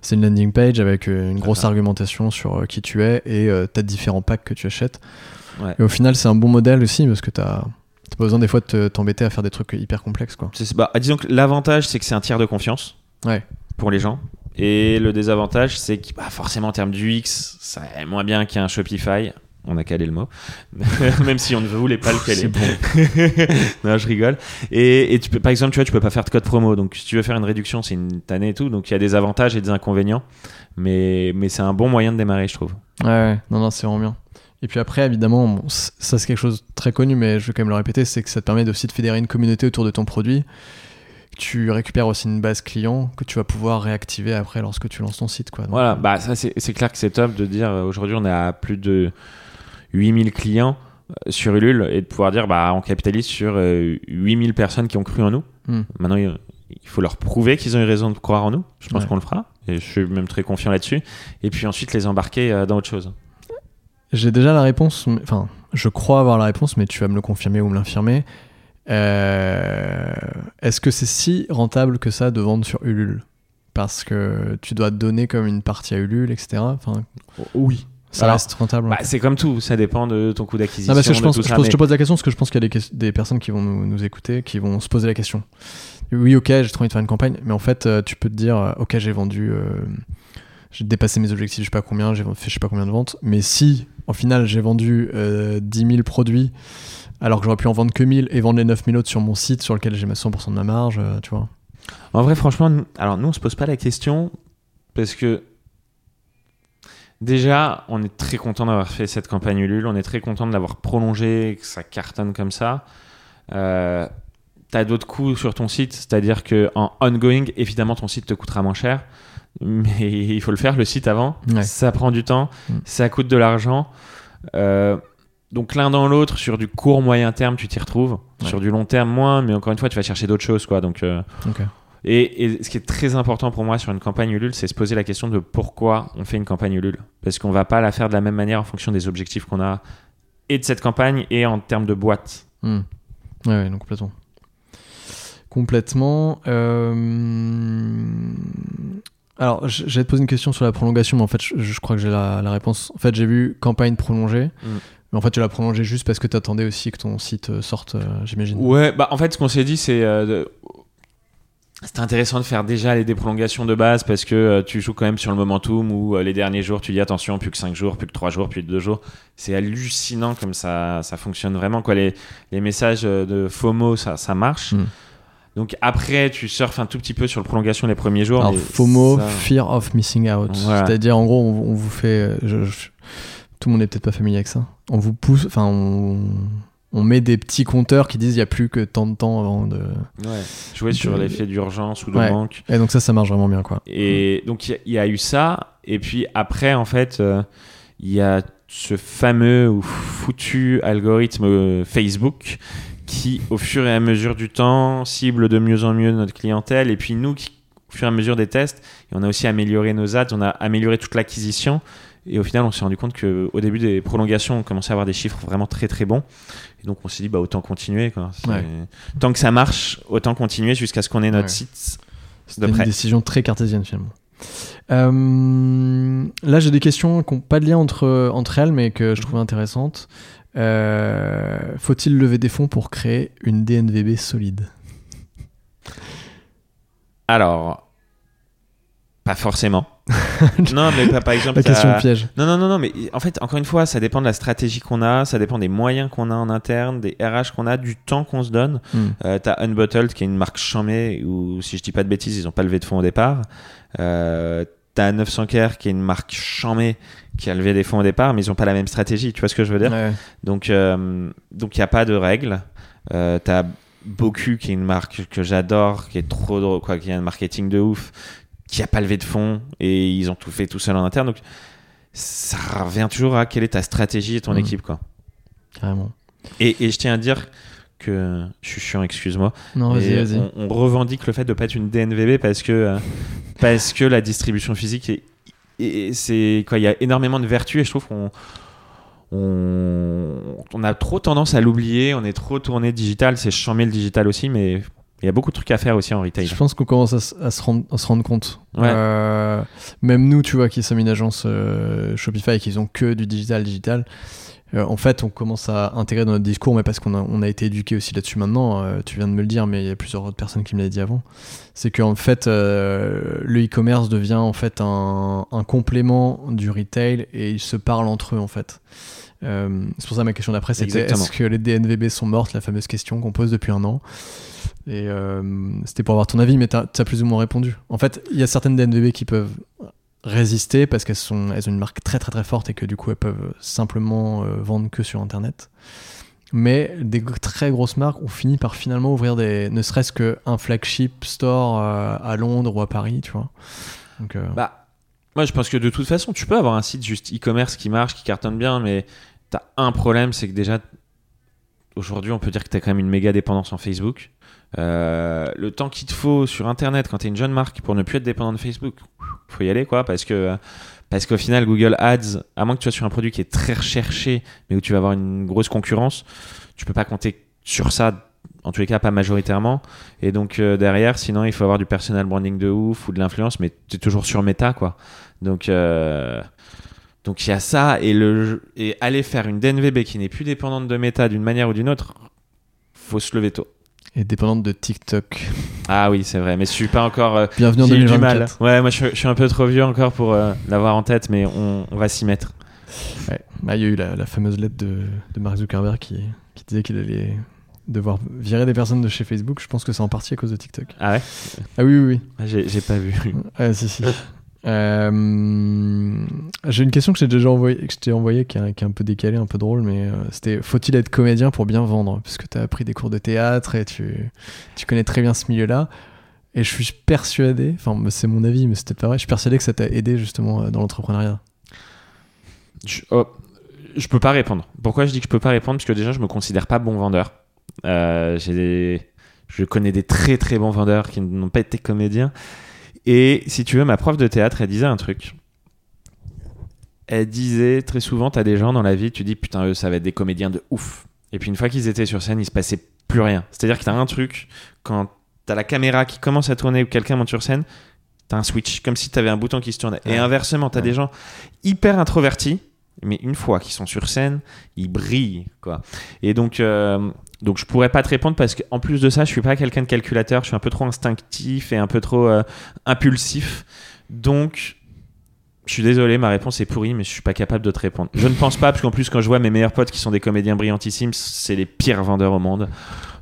c'est une landing page avec une grosse ça. argumentation sur qui tu es et euh, t'as différents packs que tu achètes. Ouais. Et au final, c'est un bon modèle aussi parce que t'as t'as pas besoin des fois de te- t'embêter à faire des trucs hyper complexes quoi. Bah, disons que l'avantage, c'est que c'est un tiers de confiance Ouais. pour les gens. Et le désavantage, c'est que bah, forcément, en termes d'UX, ça est moins bien qu'un Shopify. On a calé le mot. Même si on ne voulait pas le caler. Bon. non, je rigole. Et, et tu peux, par exemple, tu vois, tu peux pas faire de code promo. Donc, si tu veux faire une réduction, c'est une tannée et tout. Donc, il y a des avantages et des inconvénients. Mais, mais c'est un bon moyen de démarrer, je trouve. Ouais, ouais. non, non, c'est vraiment bien. Et puis après, évidemment, bon, ça c'est quelque chose de très connu, mais je vais quand même le répéter, c'est que ça te permet aussi de fédérer une communauté autour de ton produit. Tu récupères aussi une base client que tu vas pouvoir réactiver après lorsque tu lances ton site. Quoi. Donc, Voilà, bah ça c'est clair que c'est top de dire euh, aujourd'hui on est à plus de 8000 clients euh, sur Ulule et de pouvoir dire bah on capitalise sur euh, 8000 personnes qui ont cru en nous. Hmm. Maintenant il il faut leur prouver qu'ils ont eu raison de croire en nous. Je pense Ouais. qu'on le fera et je suis même très confiant là-dessus. Et puis ensuite les embarquer euh, dans autre chose. J'ai déjà la réponse, mais- enfin, je crois avoir la réponse, mais tu vas me le confirmer ou me l'infirmer. Euh, Est-ce que c'est si rentable que ça de vendre sur Ulule? Parce que tu dois te donner comme une partie à Ulule, etc. Enfin, Oui. ça Alors, reste rentable. Bah, c'est comme tout, ça dépend de ton coût d'acquisition. Non, parce que je, pense, pose- te pose la question parce que je pense qu'il y a des, personnes qui vont nous, nous écouter, qui vont se poser la question. Oui, ok, j'ai trop envie de faire une campagne, mais en fait, euh, tu peux te dire, euh, ok, j'ai vendu, euh, j'ai dépassé mes objectifs, je sais pas combien, j'ai fait je sais pas combien de ventes, mais si, en final, j'ai vendu euh, 10 000 produits, alors que j'aurais pu en vendre que 1000 et vendre les 9000 autres sur mon site sur lequel j'ai ma 100% de ma marge, euh, tu vois. En vrai, franchement, nous- alors nous, on se pose pas la question parce que Déjà, on est très content d'avoir fait cette campagne Ulule. On est très content de l'avoir prolongée, que ça cartonne comme ça. Euh, tu as d'autres coûts sur ton site, c'est-à-dire que en ongoing, évidemment, ton site te coûtera moins cher. Mais il faut le faire, le site avant. Ouais. Ça prend du temps, Mm. ça coûte de l'argent. Euh, donc l'un dans l'autre, sur du court moyen terme, tu t'y retrouves. Ouais. Sur du long terme, moins. Mais encore une fois, tu vas chercher d'autres choses, quoi. Donc euh, et, et ce qui est très important pour moi sur une campagne Ulule, c'est se poser la question de pourquoi on fait une campagne Ulule. Parce qu'on va pas la faire de la même manière en fonction des objectifs qu'on a et de cette campagne et en termes de boîte. Hmm. Ouais, complètement. Complètement. euh, Alors, j'allais te poser une question sur la prolongation, mais en fait, je, je crois que j'ai la, la réponse. En fait, j'ai vu campagne prolongée, Mm. Mais en fait, tu l'as prolongée juste parce que tu attendais aussi que ton site euh, sorte, euh, j'imagine. Ouais, bah en fait, ce qu'on s'est dit, c'est. euh, de- C'était intéressant de faire déjà les déprolongations de base parce que euh, tu joues quand même sur le momentum où euh, les derniers jours tu dis attention, plus que 5 jours, plus que 3 jours, plus que 2 jours. C'est hallucinant comme ça, ça fonctionne vraiment. Quoi. Les, les messages de FOMO, ça, ça marche. Mm. Donc après, tu surfes un tout petit peu sur le prolongation les premiers jours. Alors, FOMO, ça- Fear of Missing Out. Voilà. C'est-à-dire, en gros, on, on vous fait. je- je- tout le monde n'est peut-être pas familier avec ça. On vous pousse, enfin, on, on met des petits compteurs qui disent il n'y a plus que tant de temps avant de. Ouais. Jouer sur De- l'effet d'urgence ou de Ouais. manque. Et donc, ça, ça marche vraiment bien, quoi. Et donc il y a- il y, a eu ça. Et puis après, en fait, euh, il y a ce fameux ou foutu algorithme euh, Facebook qui, au fur et à mesure du temps, cible de mieux en mieux notre clientèle. Et puis nous, qui, fur et à mesure des tests, et on a aussi amélioré nos ads, on a amélioré toute l'acquisition. Et au final, on s'est rendu compte qu'au début des prolongations, on commençait à avoir des chiffres vraiment très très bons. Et donc on s'est dit, bah, autant continuer. Quoi. C'est- Ouais. Tant que ça marche, autant continuer jusqu'à ce qu'on ait notre Ouais. site de une décision très cartésienne finalement. Euh, là, j'ai des questions qui n'ont pas de lien entre, entre elles, mais que je trouvais intéressantes. Euh, Faut-il lever des fonds pour créer une DNVB solide? Alors, pas forcément. non, mais pas, par exemple. La question piège. Non, non, non, non, mais en fait, encore une fois, ça dépend de la stratégie qu'on a, ça dépend des moyens qu'on a en interne, des RH qu'on a, du temps qu'on se donne. Hmm. Euh, T'as Unbottled qui est une marque chamée où, si je dis pas de bêtises, ils ont pas levé de fonds au départ. Euh, T'as 900 Care qui est une marque chamée qui a levé des fonds au départ, mais ils ont pas la même stratégie. Tu vois ce que je veux dire? Ouais. donc, euh, donc il n'y a pas de règles. Euh, t'as Boku, qui est une marque que j'adore, qui est trop drôle, quoi, qui a un marketing de ouf, qui a pas levé de fonds et ils ont tout fait tout seul en interne. Donc, ça revient toujours à quelle est ta stratégie et ton Mhm. équipe, quoi. Carrément. Et, et je tiens à dire que je suis chiant, excuse-moi. Non, vas-y, vas-y. On, on revendique le fait de pas être une DNVB parce que euh, parce que la distribution physique est, et c'est quoi il y a énormément de vertus et je trouve qu'on on, on a trop tendance à l'oublier on est trop tourné digital c'est chambé le digital aussi mais il y a beaucoup de trucs à faire aussi en retail Je pense qu'on commence à, se rendre, à se rendre compte. Ouais. Euh, même nous, tu vois, qui sommes une agence euh, Shopify et qui ont que du digital, digital, euh, en fait, on commence à intégrer dans notre discours, mais parce qu'on a, on a été éduqué aussi là-dessus maintenant. euh, tu viens de me le dire, mais il y a plusieurs autres personnes qui me l'avaient dit avant. C'est qu'en fait, euh, le e-commerce devient en fait un, un complément du retail et ils se parlent entre eux en fait. Euh, c'est pour ça ma question d'après, c'était est-ce que les DNVB sont mortes, la fameuse question qu'on pose depuis un an? Et euh, c'était pour avoir ton avis, mais tu as, plus ou moins répondu. En fait, il y a certaines DNVB qui peuvent résister parce qu'elles sont, elles ont une marque très très très forte et que du coup elles peuvent simplement euh, vendre que sur internet. Mais des très grosses marques ont fini par finalement ouvrir des, ne serait-ce qu'un flagship store à Londres ou à Paris, tu vois. Donc, bah moi je pense que de toute façon tu peux avoir un site juste e-commerce qui marche qui cartonne bien mais un problème c'est que déjà aujourd'hui on peut dire que t'as quand même une méga dépendance en Facebook. Euh, le temps qu'il te faut sur internet quand t'es une jeune marque pour ne plus être dépendant de Facebook faut y aller quoi parce que parce qu'au final Google Ads à moins que tu sois sur un produit qui est très recherché mais où tu vas avoir une grosse concurrence tu peux pas compter sur ça en tous les cas pas majoritairement. Et donc euh, derrière sinon il faut avoir du personal branding de ouf ou de l'influence mais tu es toujours sur méta quoi. Donc euh, donc il y a ça et le et aller faire une DNVB qui n'est plus dépendante de méta d'une manière ou d'une autre faut se lever tôt et dépendante de TikTok. ah oui c'est vrai mais je suis pas encore euh, Bienvenue en du mal 2024. ouais moi je, suis- je suis un peu trop vieux encore pour euh, l'avoir en tête mais on, on va s'y mettre Ouais. Il y a eu la, la fameuse lettre de, de Mark Zuckerberg qui, qui disait qu'il allait devoir virer des personnes de chez Facebook. Je pense que c'est en partie à cause de TikTok. ah ouais? Ah oui, oui, oui. j'ai j'ai pas vu Ouais, si, si. Euh, J'ai une question que j'ai déjà envoyée, que je t'ai envoyée, qui, est un- peu décalée, un peu drôle, mais euh, c'était faut-il être comédien pour bien vendre? Puisque tu as appris des cours de théâtre et tu, connais très bien ce milieu-là. Et je suis persuadé, enfin c'est mon avis, mais c'était pas vrai, je suis persuadé que ça t'a aidé justement euh, dans l'entrepreneuriat. Je, oh, peux pas répondre. Pourquoi je dis que je peux pas répondre? Parce que déjà, je me considère pas bon vendeur. J'ai Je connais des très très bons vendeurs qui n'ont pas été comédiens. Et si tu veux, ma prof de théâtre, elle disait un truc. Elle disait très souvent, tu as des gens dans la vie, tu dis putain, eux, ça va être des comédiens de ouf. Et puis une fois qu'ils étaient sur scène, il se passait plus rien. C'est-à-dire que tu as un truc, quand tu as la caméra qui commence à tourner ou quelqu'un monte sur scène, tu as un switch, comme si tu avais un bouton qui se tournait. Et inversement, tu as Ouais. des gens hyper introvertis, mais une fois qu'ils sont sur scène, ils brillent. quoi. Et donc, euh, donc je pourrais pas te répondre parce qu'en plus de ça, je suis pas quelqu'un de calculateur, je suis un peu trop instinctif et un peu trop euh, impulsif. Donc, je suis désolé, ma réponse est pourrie, mais je suis pas capable de te répondre. Je ne pense pas, parce qu'en plus, quand je vois mes meilleurs potes qui sont des comédiens brillantissimes, c'est les pires vendeurs au monde.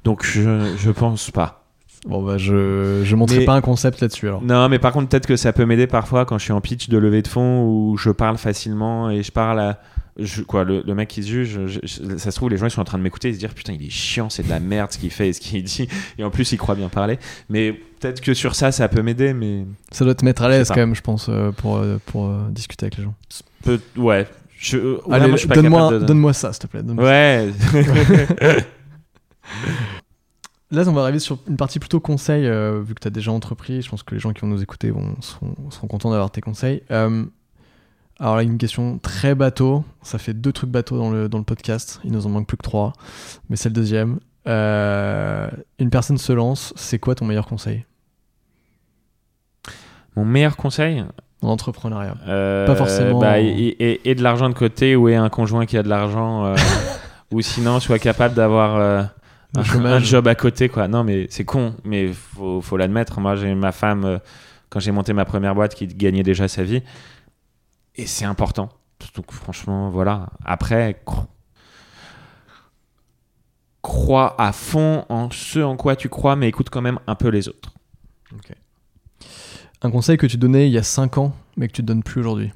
Donc, je, je pense pas. Bon bah je, je montrerai Mais- pas un concept là-dessus alors. Non, mais par contre, peut-être que ça peut m'aider parfois quand je suis en pitch de levée de fonds où je parle facilement et je parle à. je- quoi, le, le mec qui se juge, je- je- ça se trouve, les gens ils sont en train de m'écouter et se dire putain, il est chiant, c'est de la merde ce qu'il fait et ce qu'il dit. Et en plus, il croit bien parler. Mais peut-être que sur ça, ça peut m'aider, mais. Ça doit te mettre à l'aise quand même, je pense, euh, pour, euh, pour euh, discuter avec les gens. Peut, ouais. Allez, donne-moi de- donne-moi ça, s'il te plaît. Ouais. Là, on va arriver sur une partie plutôt conseil, euh, vu que tu as déjà entrepris. Je pense que les gens qui vont nous écouter vont, seront, seront contents d'avoir tes conseils. Euh, alors là, une question très bateau. Ça fait deux trucs bateaux dans le, dans le podcast. Il nous en manque plus que trois, mais c'est le deuxième. Euh, une personne se lance. C'est quoi ton meilleur conseil? Mon meilleur conseil? En entrepreneuriat Pas forcément- Bah, et, et- et de l'argent de côté ou et un conjoint qui a de l'argent. ou sinon, soit capable d'avoir. Un, job à côté quoi. Non mais c'est con mais faut, faut l'admettre. Moi j'ai ma femme euh, quand j'ai monté ma première boîte qui gagnait déjà sa vie et c'est important. Donc franchement voilà. Après cro- crois à fond en ce en quoi tu crois mais écoute quand même un peu les autres. Un conseil que tu donnais il y a 5 ans, mais que tu ne donnes plus aujourd'hui?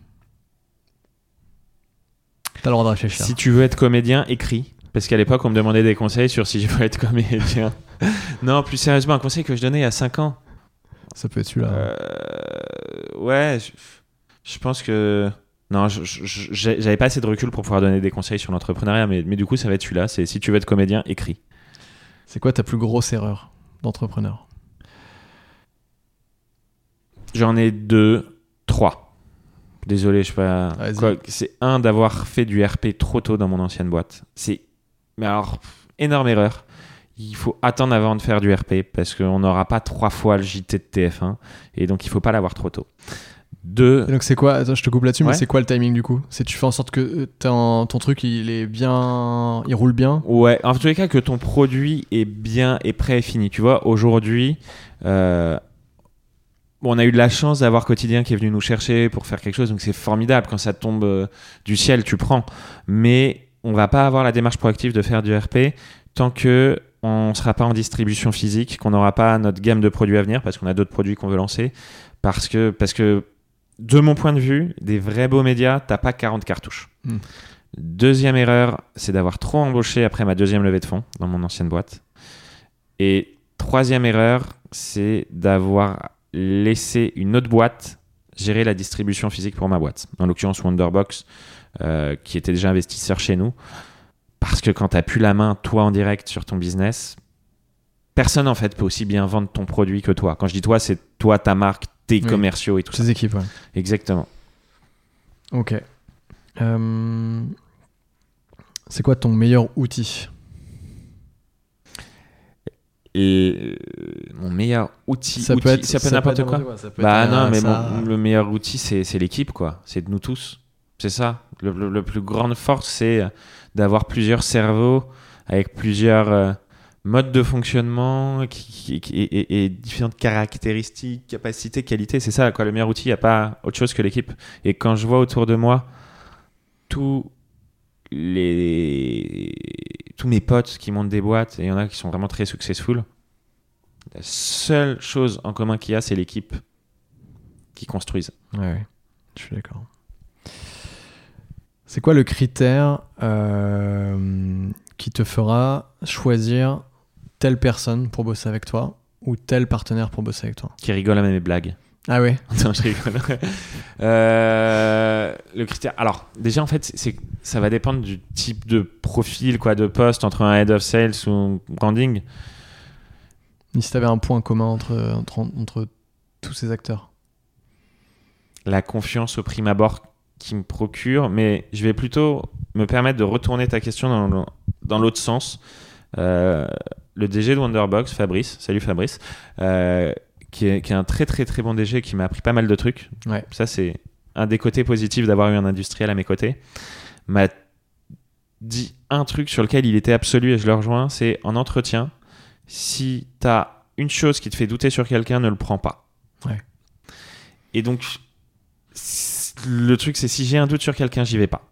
T'as le droit de réfléchir. si tu veux être comédien écris parce qu'à l'époque on me demandait des conseils sur si je veux être comédien non plus sérieusement un conseil que je donnais il y a 5 ans Ça peut être celui-là. Euh, ouais, je, je pense que. Non, j'avais pas assez de recul pour pouvoir donner des conseils sur l'entrepreneuriat, mais, mais du coup, ça va être celui-là. C'est si tu veux être comédien, écris. C'est quoi ta plus grosse erreur d'entrepreneur? J'en ai deux, trois. Désolé, je sais pas. C'est un d'avoir fait du RP trop tôt dans mon ancienne boîte. C'est. Mais alors, énorme erreur. Il faut attendre avant de faire du RP parce qu'on n'aura pas trois fois le JT de TF1 et donc il faut pas l'avoir trop tôt. Deux, Et donc c'est quoi Attends, je te coupe là-dessus, mais c'est quoi le timing du coup? C'est tu fais en sorte que euh, ton, ton truc il est bien, il roule bien? Ouais, en tous les cas, que ton produit est bien et prêt et fini. Tu vois, aujourd'hui, euh, bon, on a eu de la chance d'avoir Quotidien qui est venu nous chercher pour faire quelque chose, donc c'est formidable. Quand ça tombe euh, du ciel, tu prends. Mais on va pas avoir la démarche proactive de faire du RP tant que on sera pas en distribution physique, qu'on n'aura pas notre gamme de produits à venir, parce qu'on a d'autres produits qu'on veut lancer. Parce que, parce que, de mon point de vue, des vrais beaux médias, t'as pas 40 cartouches. Hmm. Deuxième erreur, c'est d'avoir trop embauché après ma deuxième levée de fonds dans mon ancienne boîte. Et troisième erreur, c'est d'avoir laissé une autre boîte gérer la distribution physique pour ma boîte. En l'occurrence Wonderbox, euh, qui était déjà investisseur chez nous. Parce que quand tu n'as plus la main, toi, en direct sur ton business, personne en fait peut aussi bien vendre ton produit que toi. Quand je dis toi, c'est toi, ta marque, tes Oui. commerciaux et tout ça. Tes équipes, ouais. Exactement. Ok. Euh, C'est quoi ton meilleur outil? Et euh, mon meilleur outil, Ça peut outil- être ça peut n'importe quoi. Ça peut Bah être, non, mais ça- mon- le meilleur outil, c'est c'est l'équipe, quoi. C'est de nous tous. C'est ça. Le, le- plus grande force, c'est euh, d'avoir plusieurs cerveaux avec plusieurs euh, modes de fonctionnement et différentes caractéristiques, capacités, qualités. C'est ça, quoi. Le meilleur outil, il n'y a pas autre chose que l'équipe. Et quand je vois autour de moi tous les tous mes potes qui montent des boîtes, et il y en a qui sont vraiment très successful, la seule chose en commun qu'il y a, c'est l'équipe. qui construisent. Ouais, ouais. je suis d'accord. C'est quoi le critère euh, qui te fera choisir telle personne pour bosser avec toi ou tel partenaire pour bosser avec toi? Qui rigolent à mes blagues. Ah ouais? Non, je rigole. Euh, le critère. Alors, déjà, en fait, c'est ça va dépendre du type de profil, quoi, de poste entre un head of sales ou branding. Ni si t'avais un point commun entre, entre, entre tous ces acteurs? La confiance au prime abord qui me procure, mais je vais plutôt me permettre de retourner ta question dans, dans l'autre sens. Euh, le DG de Wonderbox, Fabrice, salut Fabrice, euh, qui, est, qui est un très très très bon DG qui m'a appris pas mal de trucs. Ouais. Ça, c'est un des côtés positifs d'avoir eu un industriel à mes côtés. M'a dit un truc sur lequel il était absolu et je le rejoins, c'est en entretien, si tu as une chose qui te fait douter sur quelqu'un, ne le prends pas. Ouais. Et donc, le truc, c'est si j'ai un doute sur quelqu'un, j'y vais pas.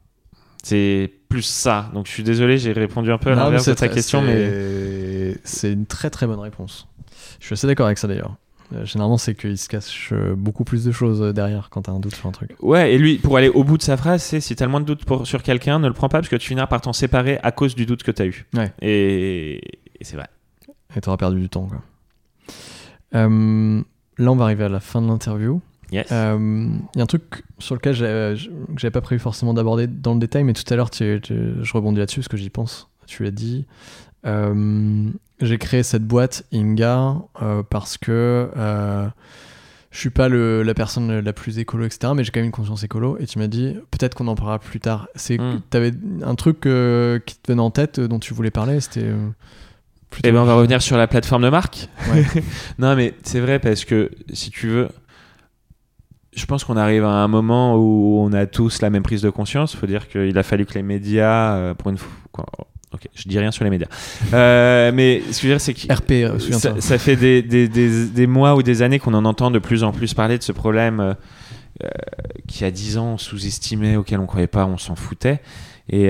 C'est plus ça. Donc, je suis désolé, j'ai répondu un peu à l'inverse de ta question, mais c'est- une très très bonne réponse. Je suis assez d'accord avec ça d'ailleurs. Euh, généralement, c'est qu'il se cache euh, beaucoup plus de choses euh, derrière quand t'as un doute sur un truc. ouais. Et lui, pour aller au bout de sa phrase, c'est si t'as le moins de doute pour- sur quelqu'un, ne le prends pas parce que tu finiras par t'en séparer à cause du doute que t'as eu. Ouais. Et, et c'est vrai. Et t'auras perdu du temps. Quoi. Euh, là, on va arriver à la fin de l'interview. Yes. Euh, Il y a un truc sur lequel j'ai- je- que j'avais pas prévu forcément d'aborder dans le détail, mais tout à l'heure, tu- tu- je rebondis là-dessus parce que j'y pense. Tu l'as dit. Euh, j'ai créé cette boîte Inga euh, parce que euh, je suis pas le- la personne la plus écolo, etc. Mais j'ai quand même une conscience écolo. Et tu m'as dit, peut-être qu'on en parlera plus tard. C'est, Mm. t'avais un truc euh, qui te venait en tête euh, dont tu voulais parler. C'était euh, Eh ben, on va revenir sur la plateforme de marque. Ouais. non, mais c'est vrai parce que si tu veux, je pense qu'on arrive à un moment où on a tous la même prise de conscience. Il faut dire qu'il a fallu que les médias, euh, pour une fois, ok, je dis rien sur les médias, Euh, mais ce que je veux dire, c'est que RP, euh, ça, ça fait des, des, des, des mois ou des années qu'on en entend de plus en plus parler de ce problème euh, euh, qui, a 10 ans, on sous-estimait, auquel on croyait pas, on s'en foutait. Et,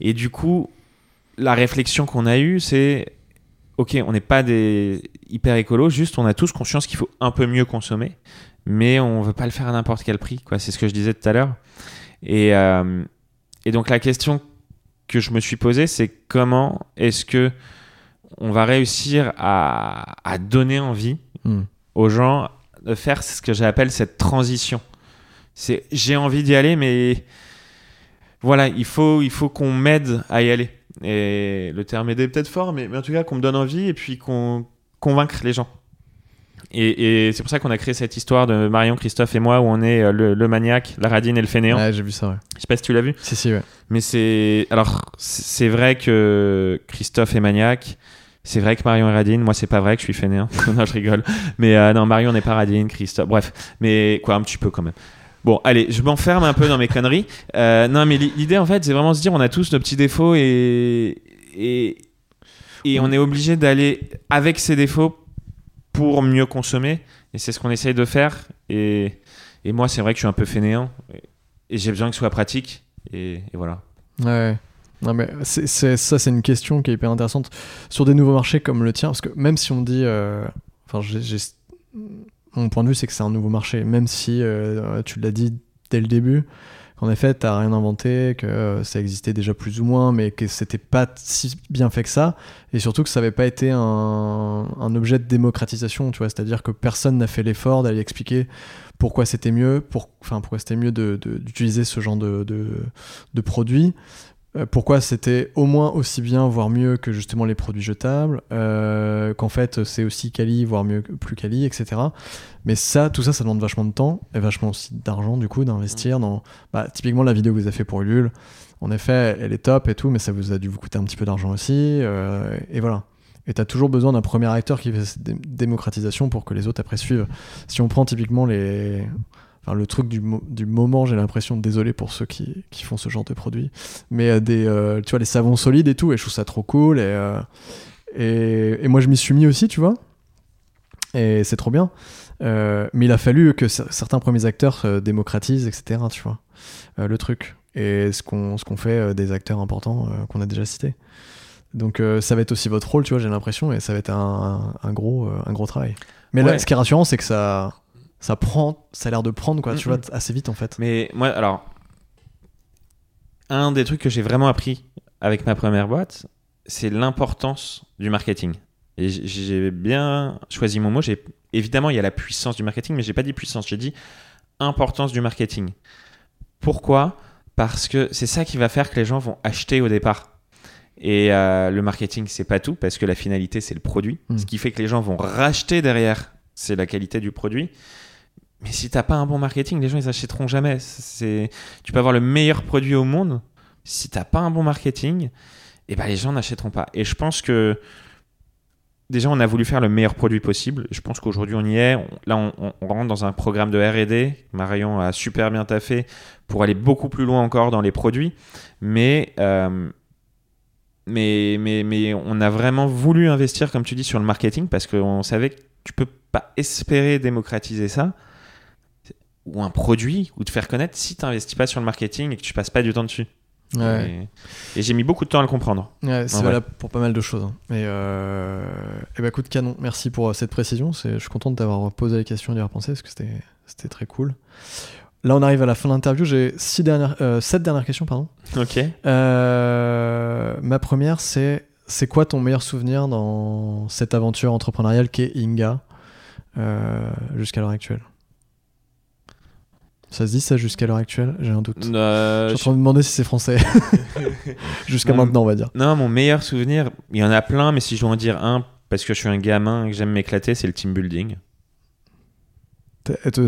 et du coup, la réflexion qu'on a eue, c'est ok, on n'est pas des hyper écolos, juste on a tous conscience qu'il faut un peu mieux consommer, mais on veut pas le faire à n'importe quel prix. quoi. C'est ce que je disais tout à l'heure. Et, euh, et donc la question que je me suis posée, c'est comment est-ce que on va réussir à, à donner envie Hmm. aux gens de faire ce que j'appelle cette transition. C'est j'ai envie d'y aller, mais voilà, il faut, il faut qu'on m'aide à y aller. Et le terme aider est peut-être fort, mais, mais en tout cas qu'on me donne envie et puis qu'on convaincre les gens. Et, et c'est pour ça qu'on a créé cette histoire de Marion, Christophe et moi où on est euh, le, le maniaque, la radine et le fainéant. Ouais, j'ai vu ça, ouais. Je sais pas si tu l'as vu. Si, si, ouais. Mais c'est. Alors, c'est c'est vrai que Christophe est maniaque. C'est vrai que Marion est radine. Moi, c'est pas vrai que je suis fainéant. non, je rigole. Mais euh, non, Marion n'est pas radine, Christophe. Bref. Mais quoi, un petit peu quand même. Bon, allez, je m'enferme un peu dans mes conneries. Euh, non, mais l'i- l'idée, en fait, c'est vraiment se dire on a tous nos petits défauts et. Et, on est obligé d'aller avec ces défauts pour mieux consommer. Et c'est ce qu'on essaye de faire. Et, et moi, c'est vrai que je suis un peu fainéant. Et j'ai besoin que ce soit pratique. Et, voilà. Ouais. Non, mais ça, c'est une question qui est hyper intéressante sur des nouveaux marchés comme le tien, parce que même si on dit. euh, Enfin, j'ai- mon point de vue, c'est que c'est un nouveau marché, même si euh, tu l'as dit dès le début, qu'en effet, t'as rien inventé, que ça existait déjà plus ou moins, mais que c'était pas si bien fait que ça, et surtout que ça n'avait pas été un, objet de démocratisation, tu vois, c'est-à-dire que personne n'a fait l'effort d'aller expliquer pourquoi c'était mieux, enfin, pourquoi c'était mieux d'utiliser ce genre de, de, produits. Euh, pourquoi c'était au moins aussi bien, voire mieux que justement les produits jetables, euh, qu'en fait c'est aussi quali, voire mieux plus quali, etc. Mais ça, tout ça, ça demande vachement de temps et vachement aussi d'argent du coup, d'investir dans. Bah, typiquement la vidéo que vous avez fait pour Ulule, en effet, elle est top et tout, mais ça vous a dû vous coûter un petit peu d'argent aussi, euh, et voilà. Et t'as toujours besoin d'un premier acteur qui fait cette dé- démocratisation pour que les autres après suivent. Si on prend typiquement les, enfin le truc du, mo- du moment, j'ai l'impression, désolé pour ceux qui, qui font ce genre de produits, mais euh, des, euh, tu vois, les savons solides et tout, et je trouve ça trop cool. Et, euh, et, et moi, je m'y suis mis aussi, tu vois, et c'est trop bien. Mais il a fallu que cer- certains premiers acteurs démocratisent, etc., tu vois, le truc. Et ce qu'on qu'on fait des acteurs importants qu'on a déjà cités. Donc euh, ça va être aussi votre rôle, tu vois, j'ai l'impression, et ça va être un, un gros, euh, un gros travail. Mais là, ce qui est rassurant, c'est que ça, ça prend, ça a l'air de prendre quoi, tu vois, assez vite en fait. Mais moi, alors, un des trucs que j'ai vraiment appris avec ma première boîte, c'est l'importance du marketing. Et j'ai bien choisi mon mot. J'ai évidemment il y a la puissance du marketing, mais j'ai pas dit puissance. J'ai dit importance du marketing. Pourquoi? Parce que c'est ça qui va faire que les gens vont acheter au départ. Et euh, le marketing, c'est pas tout, parce que la finalité, c'est le produit. Mm. Ce qui fait que les gens vont racheter derrière, c'est la qualité du produit. Mais si t'as pas un bon marketing, les gens ils achèteront jamais. C'est, tu peux avoir le meilleur produit au monde, si t'as pas un bon marketing, et ben les gens n'achèteront pas. Et je pense que déjà on a voulu faire le meilleur produit possible. Je pense qu'aujourd'hui on y est. Là on rentre dans un programme de R&D. Marion a super bien taffé pour aller beaucoup plus loin encore dans les produits, mais euh, mais, mais, mais on a vraiment voulu investir, comme tu dis, sur le marketing parce qu'on savait que tu peux pas espérer démocratiser ça ou un produit ou te faire connaître si tu n'investis pas sur le marketing et que tu passes pas du temps dessus. Ouais, Et, et j'ai mis beaucoup de temps à le comprendre. Ouais, c'est valable pour pas mal de choses. hein. Et, euh... et bah écoute, canon, merci pour euh, cette précision. C'est- Je suis content de t'avoir posé la question et d'y repenser parce que c'était c'était très cool. Là, on arrive à la fin de l'interview. J'ai six dernières, euh, sept dernières questions, pardon. Ok. Euh, ma première, c'est c'est quoi ton meilleur souvenir dans cette aventure entrepreneuriale qu'est Inga jusqu'à l'heure actuelle? Ça se dit ça jusqu'à l'heure actuelle J'ai un doute. Euh, je suis en train de me demander si c'est français. jusqu'à maintenant, on va dire. Non, mon meilleur souvenir, il y en a plein, mais si je dois en dire un, parce que je suis un gamin et que j'aime m'éclater, c'est le team building.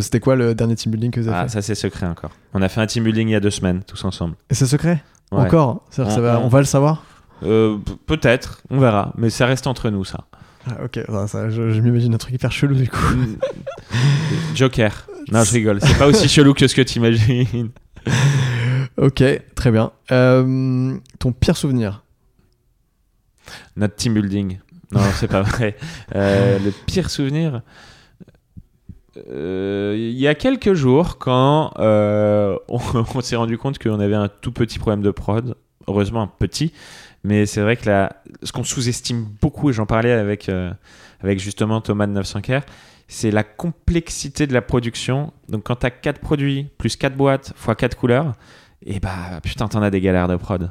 C'était quoi le dernier team building que vous avez Ah, fait ça c'est secret encore. On a fait un team building il y a deux semaines, tous ensemble. Et c'est secret Ouais. Encore ça va- On- on va le savoir Euh, Peut-être, on verra, mais ça reste entre nous ça. Ah, Ok, ça, ça, je, je m'imagine un truc hyper chelou du coup. Joker. Non, je rigole. C'est pas aussi chelou que ce que t'imagines. ok, très bien. Euh, ton pire souvenir Notre team building. Non, c'est pas vrai. Euh, le pire souvenir. euh, Il y a quelques jours, quand on, on s'est rendu compte qu'on avait un tout petit problème de prod, heureusement un petit, mais c'est vrai que la, ce qu'on sous-estime beaucoup, et j'en parlais avec, avec justement Thomas de 900 k c'est la complexité de la production. Donc quand tu as 4 produits, plus 4 boîtes, fois 4 couleurs, et bah putain, t'en as des galères de prod.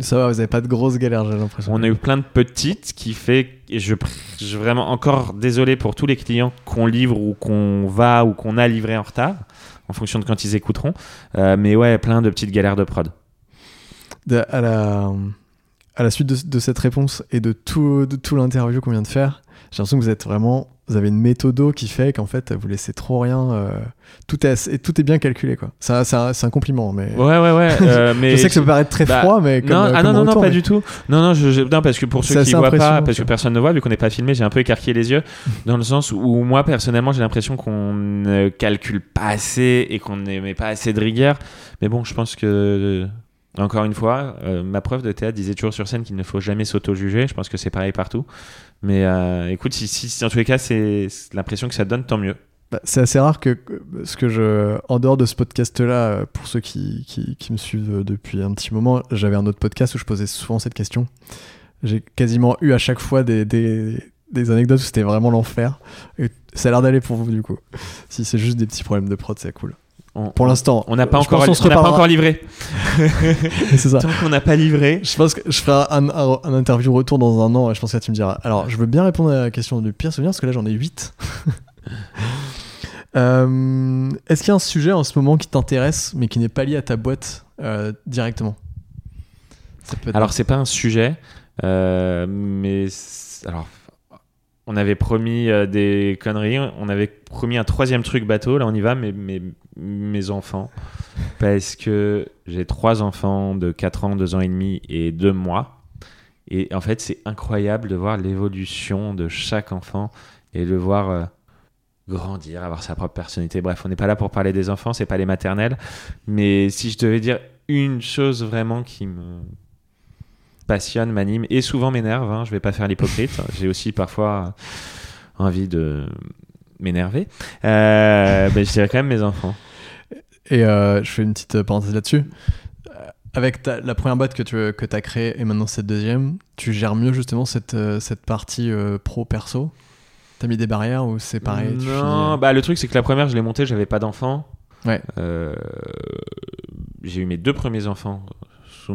Ça va, vous avez pas de grosses galères, j'ai l'impression. On a eu plein de petites qui fait et je je suis vraiment encore désolé pour tous les clients qu'on livre ou qu'on va ou qu'on a livré en retard en fonction de quand ils écouteront Euh, mais ouais plein de petites galères de prod De- à, la, à la suite de, de cette réponse et de tout, de tout l'interview qu'on vient de faire, j'ai l'impression que vous êtes vraiment. Vous avez une méthode qui fait qu'en fait, vous laissez trop rien. euh, tout, est et tout est bien calculé, quoi. C'est un, compliment, mais. ouais ouais ouais euh, mais je sais que ça peut paraître très bah, froid, mais comme. non, euh, ah non, non, non, pas mais- du tout. Non, non, je, je- non, parce que pour ceux qui voient pas, parce que personne ne voit, vu qu'on n'est pas filmé, j'ai un peu écarquillé les yeux, dans le sens où moi, personnellement, j'ai l'impression qu'on ne calcule pas assez et qu'on ne met pas assez de rigueur. Mais bon, je pense que, encore une fois, euh, ma prof de théâtre disait toujours sur scène qu'il ne faut jamais s'auto-juger. Je pense que c'est pareil partout. Mais euh, écoute, si, si, si en tous les cas, c'est l'impression que ça donne, tant mieux. Bah, c'est assez rare que, que- ce que je, en dehors de ce podcast-là, euh, pour ceux qui, qui, me suivent euh, depuis un petit moment, j'avais un autre podcast où je posais souvent cette question. J'ai quasiment eu à chaque fois des, des, des anecdotes où c'était vraiment l'enfer. Ça a l'air d'aller pour vous du coup. Si c'est juste des petits problèmes de prod, c'est cool. On- Pour l'instant, on n'a pas, encore, on pas livré. c'est ça. Tant qu'on n'a pas livré. Je pense que je ferai un, un, un interview retour dans un an et je pense que là, tu me diras. Alors, je veux bien répondre à la question du pire souvenir parce que là j'en ai 8. Euh, Est-ce qu'il y a un sujet en ce moment qui t'intéresse mais qui n'est pas lié à ta boîte euh, directement? Ça peut être- Alors, c'est pas un sujet, euh, mais alors, on avait promis euh, des conneries. On avait promis un troisième truc bateau. Là, on y va, mais mes, enfants, parce que j'ai trois enfants de 4 ans, 2 ans et demi et 2 mois. Et en fait, c'est incroyable de voir l'évolution de chaque enfant et le voir euh, grandir, avoir sa propre personnalité. Bref, on n'est pas là pour parler des enfants, c'est pas les maternelles. Mais si je devais dire une chose vraiment qui me passionne, m'anime et souvent m'énerve, hein, je vais pas faire l'hypocrite. J'ai aussi parfois envie de m'énerver. Euh, ben, je dirais quand même mes enfants. Et euh, je fais une petite parenthèse là-dessus. Euh, Avec ta- la première boîte que tu que as créée et maintenant cette deuxième, tu gères mieux justement cette, euh, cette partie euh, pro-perso T'as mis des barrières ou c'est pareil tu Non, finis- bah le truc c'est que la première, je l'ai montée, j'avais pas d'enfant. Ouais. Euh, j'ai eu mes deux premiers enfants sous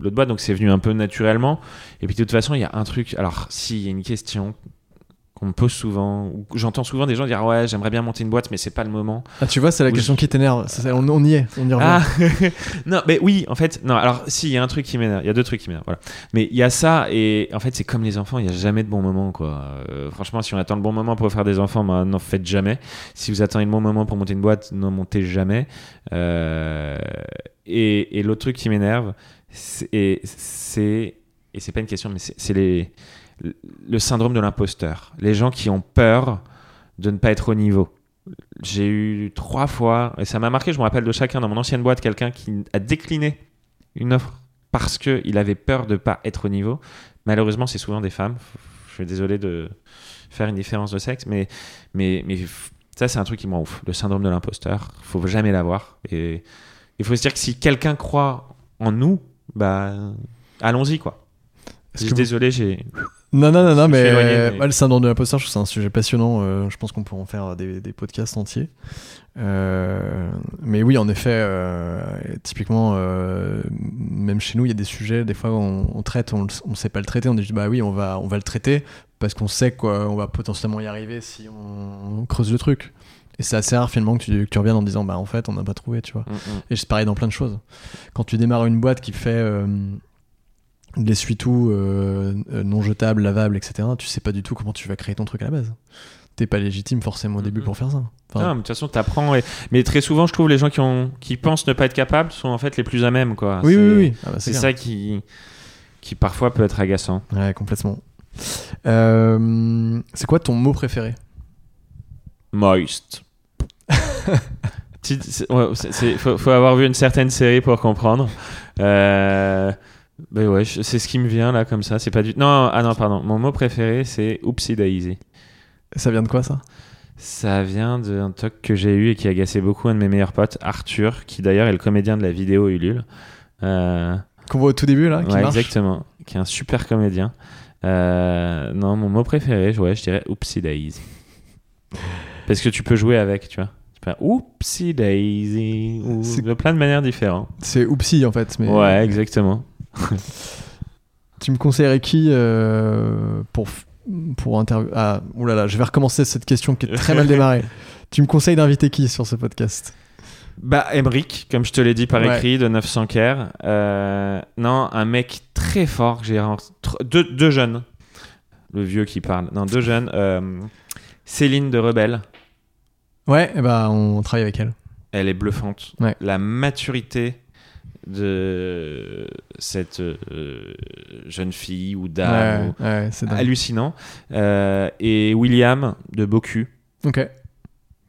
l'autre boîte, donc c'est venu un peu naturellement. Et puis de toute façon, il y a un truc. Alors, si, il y a une question qu'on me pose souvent, j'entends souvent des gens dire Ouais, j'aimerais bien monter une boîte, mais c'est pas le moment. Ah, tu vois, c'est la question qui t'énerve. On, on y est, on y revient. Ah non, mais oui, en fait, non. Alors, si, il y a un truc qui m'énerve. Il y a deux trucs qui m'énervent. Voilà. Mais il y a ça, et en fait, c'est comme les enfants, il n'y a jamais de bon moment, quoi. Euh, franchement, si on attend le bon moment pour faire des enfants, bah, n'en faites jamais. Si vous attendez le bon moment pour monter une boîte, n'en montez jamais. Euh, et et l'autre truc qui m'énerve, c'est. et c'est pas une question, mais c'est les le syndrome de l'imposteur. Les gens qui ont peur de ne pas être au niveau. J'ai eu trois fois, et ça m'a marqué, je me rappelle de chacun dans mon ancienne boîte, quelqu'un qui a décliné une offre parce qu'il avait peur de ne pas être au niveau. Malheureusement, c'est souvent des femmes. Je suis désolé de faire une différence de sexe, mais, mais, mais ça, c'est un truc qui me rend ouf. Le syndrome de l'imposteur, faut jamais l'avoir. Et il faut se dire que si quelqu'un croit en nous, bah, allons-y, quoi. Je suis désolé, j'ai. Non, non, non, non, mais, éloigné, le syndrome de l'imposteur, je trouve que c'est un sujet passionnant. euh, je pense qu'on pourrait en faire des, des podcasts entiers. Euh, mais oui, en effet, euh, typiquement, même chez nous, il y a des sujets, des fois, on, on traite, on ne sait pas le traiter. On dit, bah oui, on va, on va le traiter parce qu'on sait qu'on va potentiellement y arriver si on, on creuse le truc. Et c'est assez rare finalement que tu, que tu reviennes en disant, bah en fait, on n'a pas trouvé, tu vois. Mm, mm. Et c'est pareil dans plein de choses. Quand tu démarres une boîte qui fait de l'essuie-tout euh, euh, non jetable, lavable, etc., tu sais pas du tout comment tu vas créer ton truc à la base. T'es pas légitime forcément au début Mhm. pour faire ça. Enfin, Ah, mais de toute façon, t'apprends. Et... Mais très souvent, je trouve les gens qui, ont... qui pensent ne pas être capables sont en fait les plus à même. Quoi. oui, oui, oui. Ah bah, C'est ça qui... qui parfois peut être agaçant. Ouais, complètement. Euh, c'est quoi ton mot préféré? Moist. Ouais, c'est- faut, faut avoir vu une certaine série pour comprendre. Euh, ben ouais, c'est ce qui me vient là comme ça. C'est pas du. Non, ah non, pardon. Mon mot préféré, c'est Oopsie Daisy. Ça vient de quoi ça? Ça vient d'un talk que j'ai eu et qui a agacé beaucoup un de mes meilleurs potes, Arthur, qui d'ailleurs est le comédien de la vidéo Ulule. Euh, Qu'on voit au tout début là, qui ouais, exactement. Qui est un super comédien. Euh, non, mon mot préféré, ouais, je dirais Oopsie Daisy. Parce que tu peux jouer avec, tu vois. Oopsie Daisy. Ou C'est- de plein de manières différentes. C'est Oupsi en fait. Mais Ouais, exactement. Tu me conseillerais qui euh, pour pour interview Ah, oulala, je vais recommencer cette question qui est très mal démarrée. tu me conseilles d'inviter qui sur ce podcast? Bah, Emric, comme je te l'ai dit par Ouais. écrit, de 900 Care. Euh, non, un mec très fort que j'ai. Deux, deux jeunes. Le vieux qui parle. Non, deux jeunes. Euh, Céline de Rebelle. Ouais, eh ben on travaille avec elle. Elle est bluffante. Ouais. La maturité de cette euh, jeune fille ou dame. ouais, ouais, c'est. Hallucinant. Euh, et William de Bocu. Ok.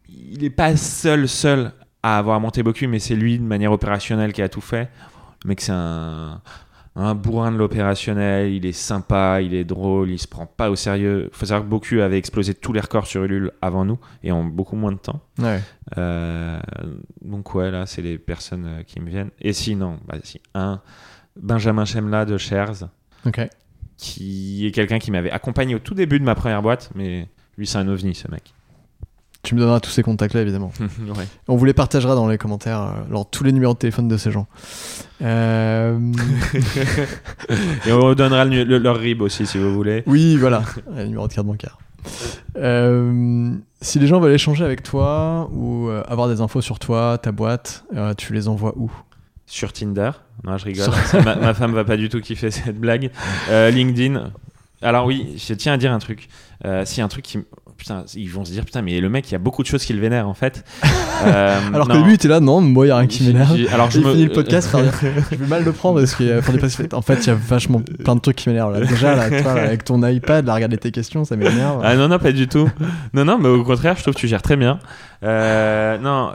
il n'est pas seul, seul à avoir monté Boku, mais c'est lui de manière opérationnelle qui a tout fait. Le mec, c'est un, un bourrin de l'opérationnel. Il est sympa, il est drôle, il se prend pas au sérieux. Il faut savoir que Boku avait explosé tous les records sur Ulule avant nous et en beaucoup moins de temps. Ouais. Euh, donc, ouais, là, c'est les personnes euh, qui me viennent. Et sinon, bah, si, un, Benjamin Chemla de Shares, Ok. qui est quelqu'un qui m'avait accompagné au tout début de ma première boîte, mais lui, c'est un ovni, ce mec. Tu me donneras tous ces contacts-là, évidemment. ouais. On vous les partagera dans les commentaires, euh, alors tous les numéros de téléphone de ces gens. Euh, Et on donnera le- le- leur RIB aussi si vous voulez. oui, voilà, le numéro de carte bancaire. Euh, si les gens veulent échanger avec toi ou euh, avoir des infos sur toi, ta boîte, tu les envoies où? Sur Tinder. Non, je rigole. Ma, ma femme va pas du tout kiffer cette blague. LinkedIn. Alors oui, je tiens à dire un truc. S'il y a un truc qui... Putain, ils vont se dire, putain, mais le mec, il y a beaucoup de choses qui le vénèrent en fait. Euh, Alors non. début, tu es là, non, moi, il n'y a rien qui m'énerve. Alors je me... fini le podcast par je vais mal le prendre parce que- en fait, il y a vachement plein de trucs qui m'énervent. là. Déjà, là, toi, là, avec ton iPad, là, regarder tes questions, ça m'énerve. Ah non, non, pas du tout. Non, non, mais au contraire, je trouve que tu gères très bien. Euh, non,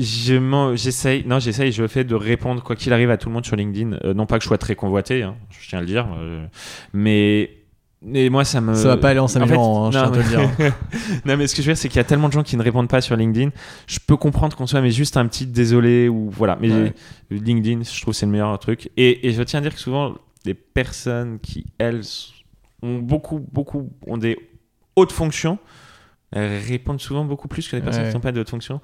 je j'essaye, non, j'essaye, je fais de répondre, quoi qu'il arrive, à tout le monde sur LinkedIn. Euh, non pas que je sois très convoité, hein, je tiens à le dire, euh, mais, mais moi, ça me. Ça va pas aller en s'améliorant, hein, je tiens à te le dire. non, mais ce que je veux dire, c'est qu'il y a tellement de gens qui ne répondent pas sur LinkedIn. Je peux comprendre qu'on soit, mais juste un petit désolé ou voilà. Mais Ouais. LinkedIn, je trouve, c'est le meilleur truc. Et, et je tiens à dire que souvent, les personnes qui, elles, ont beaucoup, beaucoup, ont des haute fonction euh, répondent souvent beaucoup plus que les personnes Ouais. qui n'ont pas de haute fonction.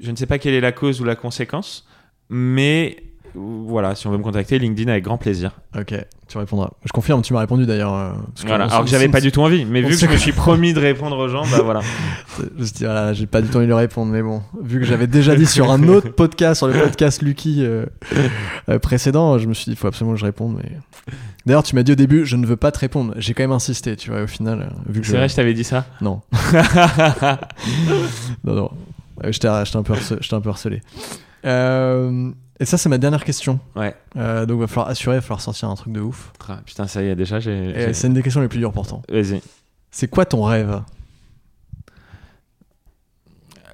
Je ne sais pas quelle est la cause ou la conséquence, mais voilà, si on veut me contacter, LinkedIn avec grand plaisir. Ok, tu répondras. Je confirme, tu m'as répondu d'ailleurs. euh, Voilà. Alors que j'avais on pas du tout envie, mais vu que je me suis promis de répondre aux gens, bah voilà. Je me suis dit, voilà, j'ai pas du tout envie de répondre, mais bon, vu que j'avais déjà dit sur un autre podcast, sur le podcast Lucky euh, euh, précédent, je me suis dit, il faut absolument que je réponde. Mais... D'ailleurs, tu m'as dit au début, je ne veux pas te répondre. J'ai quand même insisté, tu vois, au final, euh, vu que C'est je... vrai, je t'avais dit ça. Non, non, non. Euh, Je t'ai je t'ai un, peu harce- je t'ai un peu harcelé. Euh, et ça, c'est ma dernière question. ouais. Euh, donc, il va falloir assurer, il va falloir sortir un truc de ouf. Ah, putain, ça y est, déjà, j'ai. C'est une des questions les plus dures pourtant. Vas-y. C'est quoi ton rêve?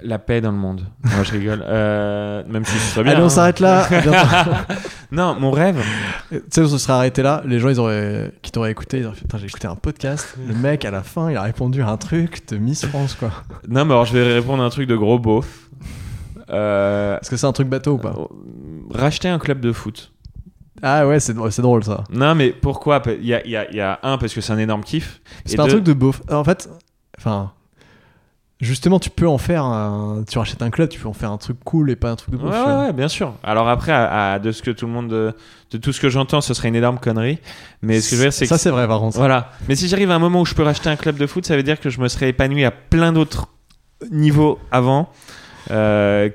La paix dans le monde. Moi, je rigole. Euh, même si ce serait bien. Allez, on hein. s'arrête là. Non, mon rêve. Tu sais, on se serait arrêté là, les gens ils auraient, qui t'auraient écouté, ils auraient fait Putain, j'ai écouté un podcast, le mec à la fin il a répondu à un truc de Miss France quoi. Non, mais alors, je vais répondre à un truc de gros beauf. Euh, Est-ce que c'est un truc bateau ou pas? Racheter un club de foot. Ah ouais, c'est drôle ça. Non, mais pourquoi? Il y a, y a- il y a un, parce que c'est un énorme kiff. C'est pas un truc de beauf. En fait, enfin, justement, tu peux en faire un. Tu rachètes un club, tu peux en faire un truc cool et pas un truc de beauf. Ouais, ouais, bien sûr. Alors après, à, à- de ce que tout le monde, de, de tout ce que j'entends, ce serait une énorme connerie. Mais ce que je veux dire, c'est que Ça, c'est vrai par contre. Voilà. Mais si j'arrive à un moment où je peux racheter un club de foot, ça veut dire que je me serais épanoui à plein d'autres niveaux avant. euh,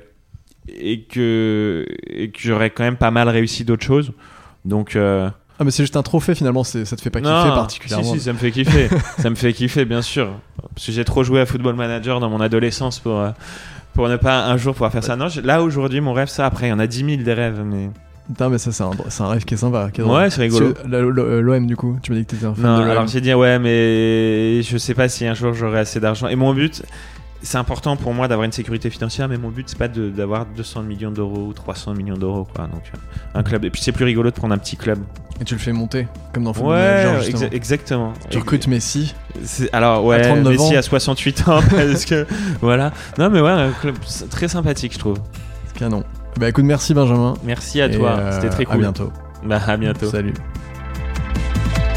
et que, et que j'aurais quand même pas mal réussi d'autres choses. Donc. euh, Ah, mais c'est juste un trophée finalement, ça te fait pas kiffer non, particulièrement. Si, si, ça me fait kiffer. ça me fait kiffer, bien sûr. Parce que j'ai trop joué à Football Manager dans mon adolescence pour, euh, pour ne pas un jour pouvoir faire ça. Non, là aujourd'hui, mon rêve, ça, après, il y en a 10 000 des rêves. Mais... Putain, mais ça, c'est un, rêve qui est sympa. qui est. Ouais, c'est rigolo. Le- L'OM, du coup, tu m'as dit que t'étais un fan Non, de l'OM. alors j'ai dit ouais, mais je sais pas si un jour j'aurai assez d'argent. Et mon but, c'est important pour moi d'avoir une sécurité financière, mais mon but c'est pas d'avoir 200 millions d'euros ou 300 millions d'euros, quoi. Donc euh, un club. Et puis c'est plus rigolo de prendre un petit club. Et tu le fais monter, comme dans Football Ouais, Manager, justement. exa- exactement. Tu recrutes Messi. Alors ouais, À 39 Messi ans. à 68 ans parce que voilà. Non mais ouais, un club très sympathique, je trouve. Canon. Bah écoute, merci Benjamin. Merci à Et, toi, euh, c'était très À cool. bientôt. Bah à bientôt. Salut.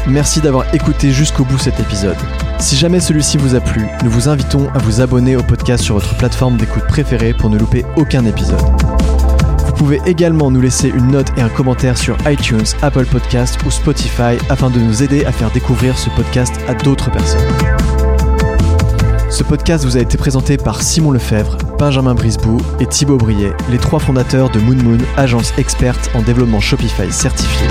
Merci d'avoir écouté jusqu'au bout cet épisode. Si jamais celui-ci vous a plu, nous vous invitons à vous abonner au podcast sur votre plateforme d'écoute préférée pour ne louper aucun épisode. Vous pouvez également nous laisser une note et un commentaire sur iTunes, Apple Podcast ou Spotify afin de nous aider à faire découvrir ce podcast à d'autres personnes. Ce podcast vous a été présenté par Simon Lefebvre, Benjamin Brisbou et Thibaut Briet, les trois fondateurs de Moon Moon, agence experte en développement Shopify certifié.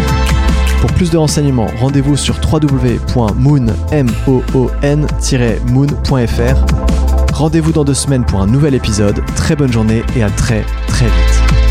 Pour plus de renseignements, rendez-vous sur www.moon-moon.fr. Rendez-vous dans deux semaines pour un nouvel épisode. Très bonne journée et à très très vite.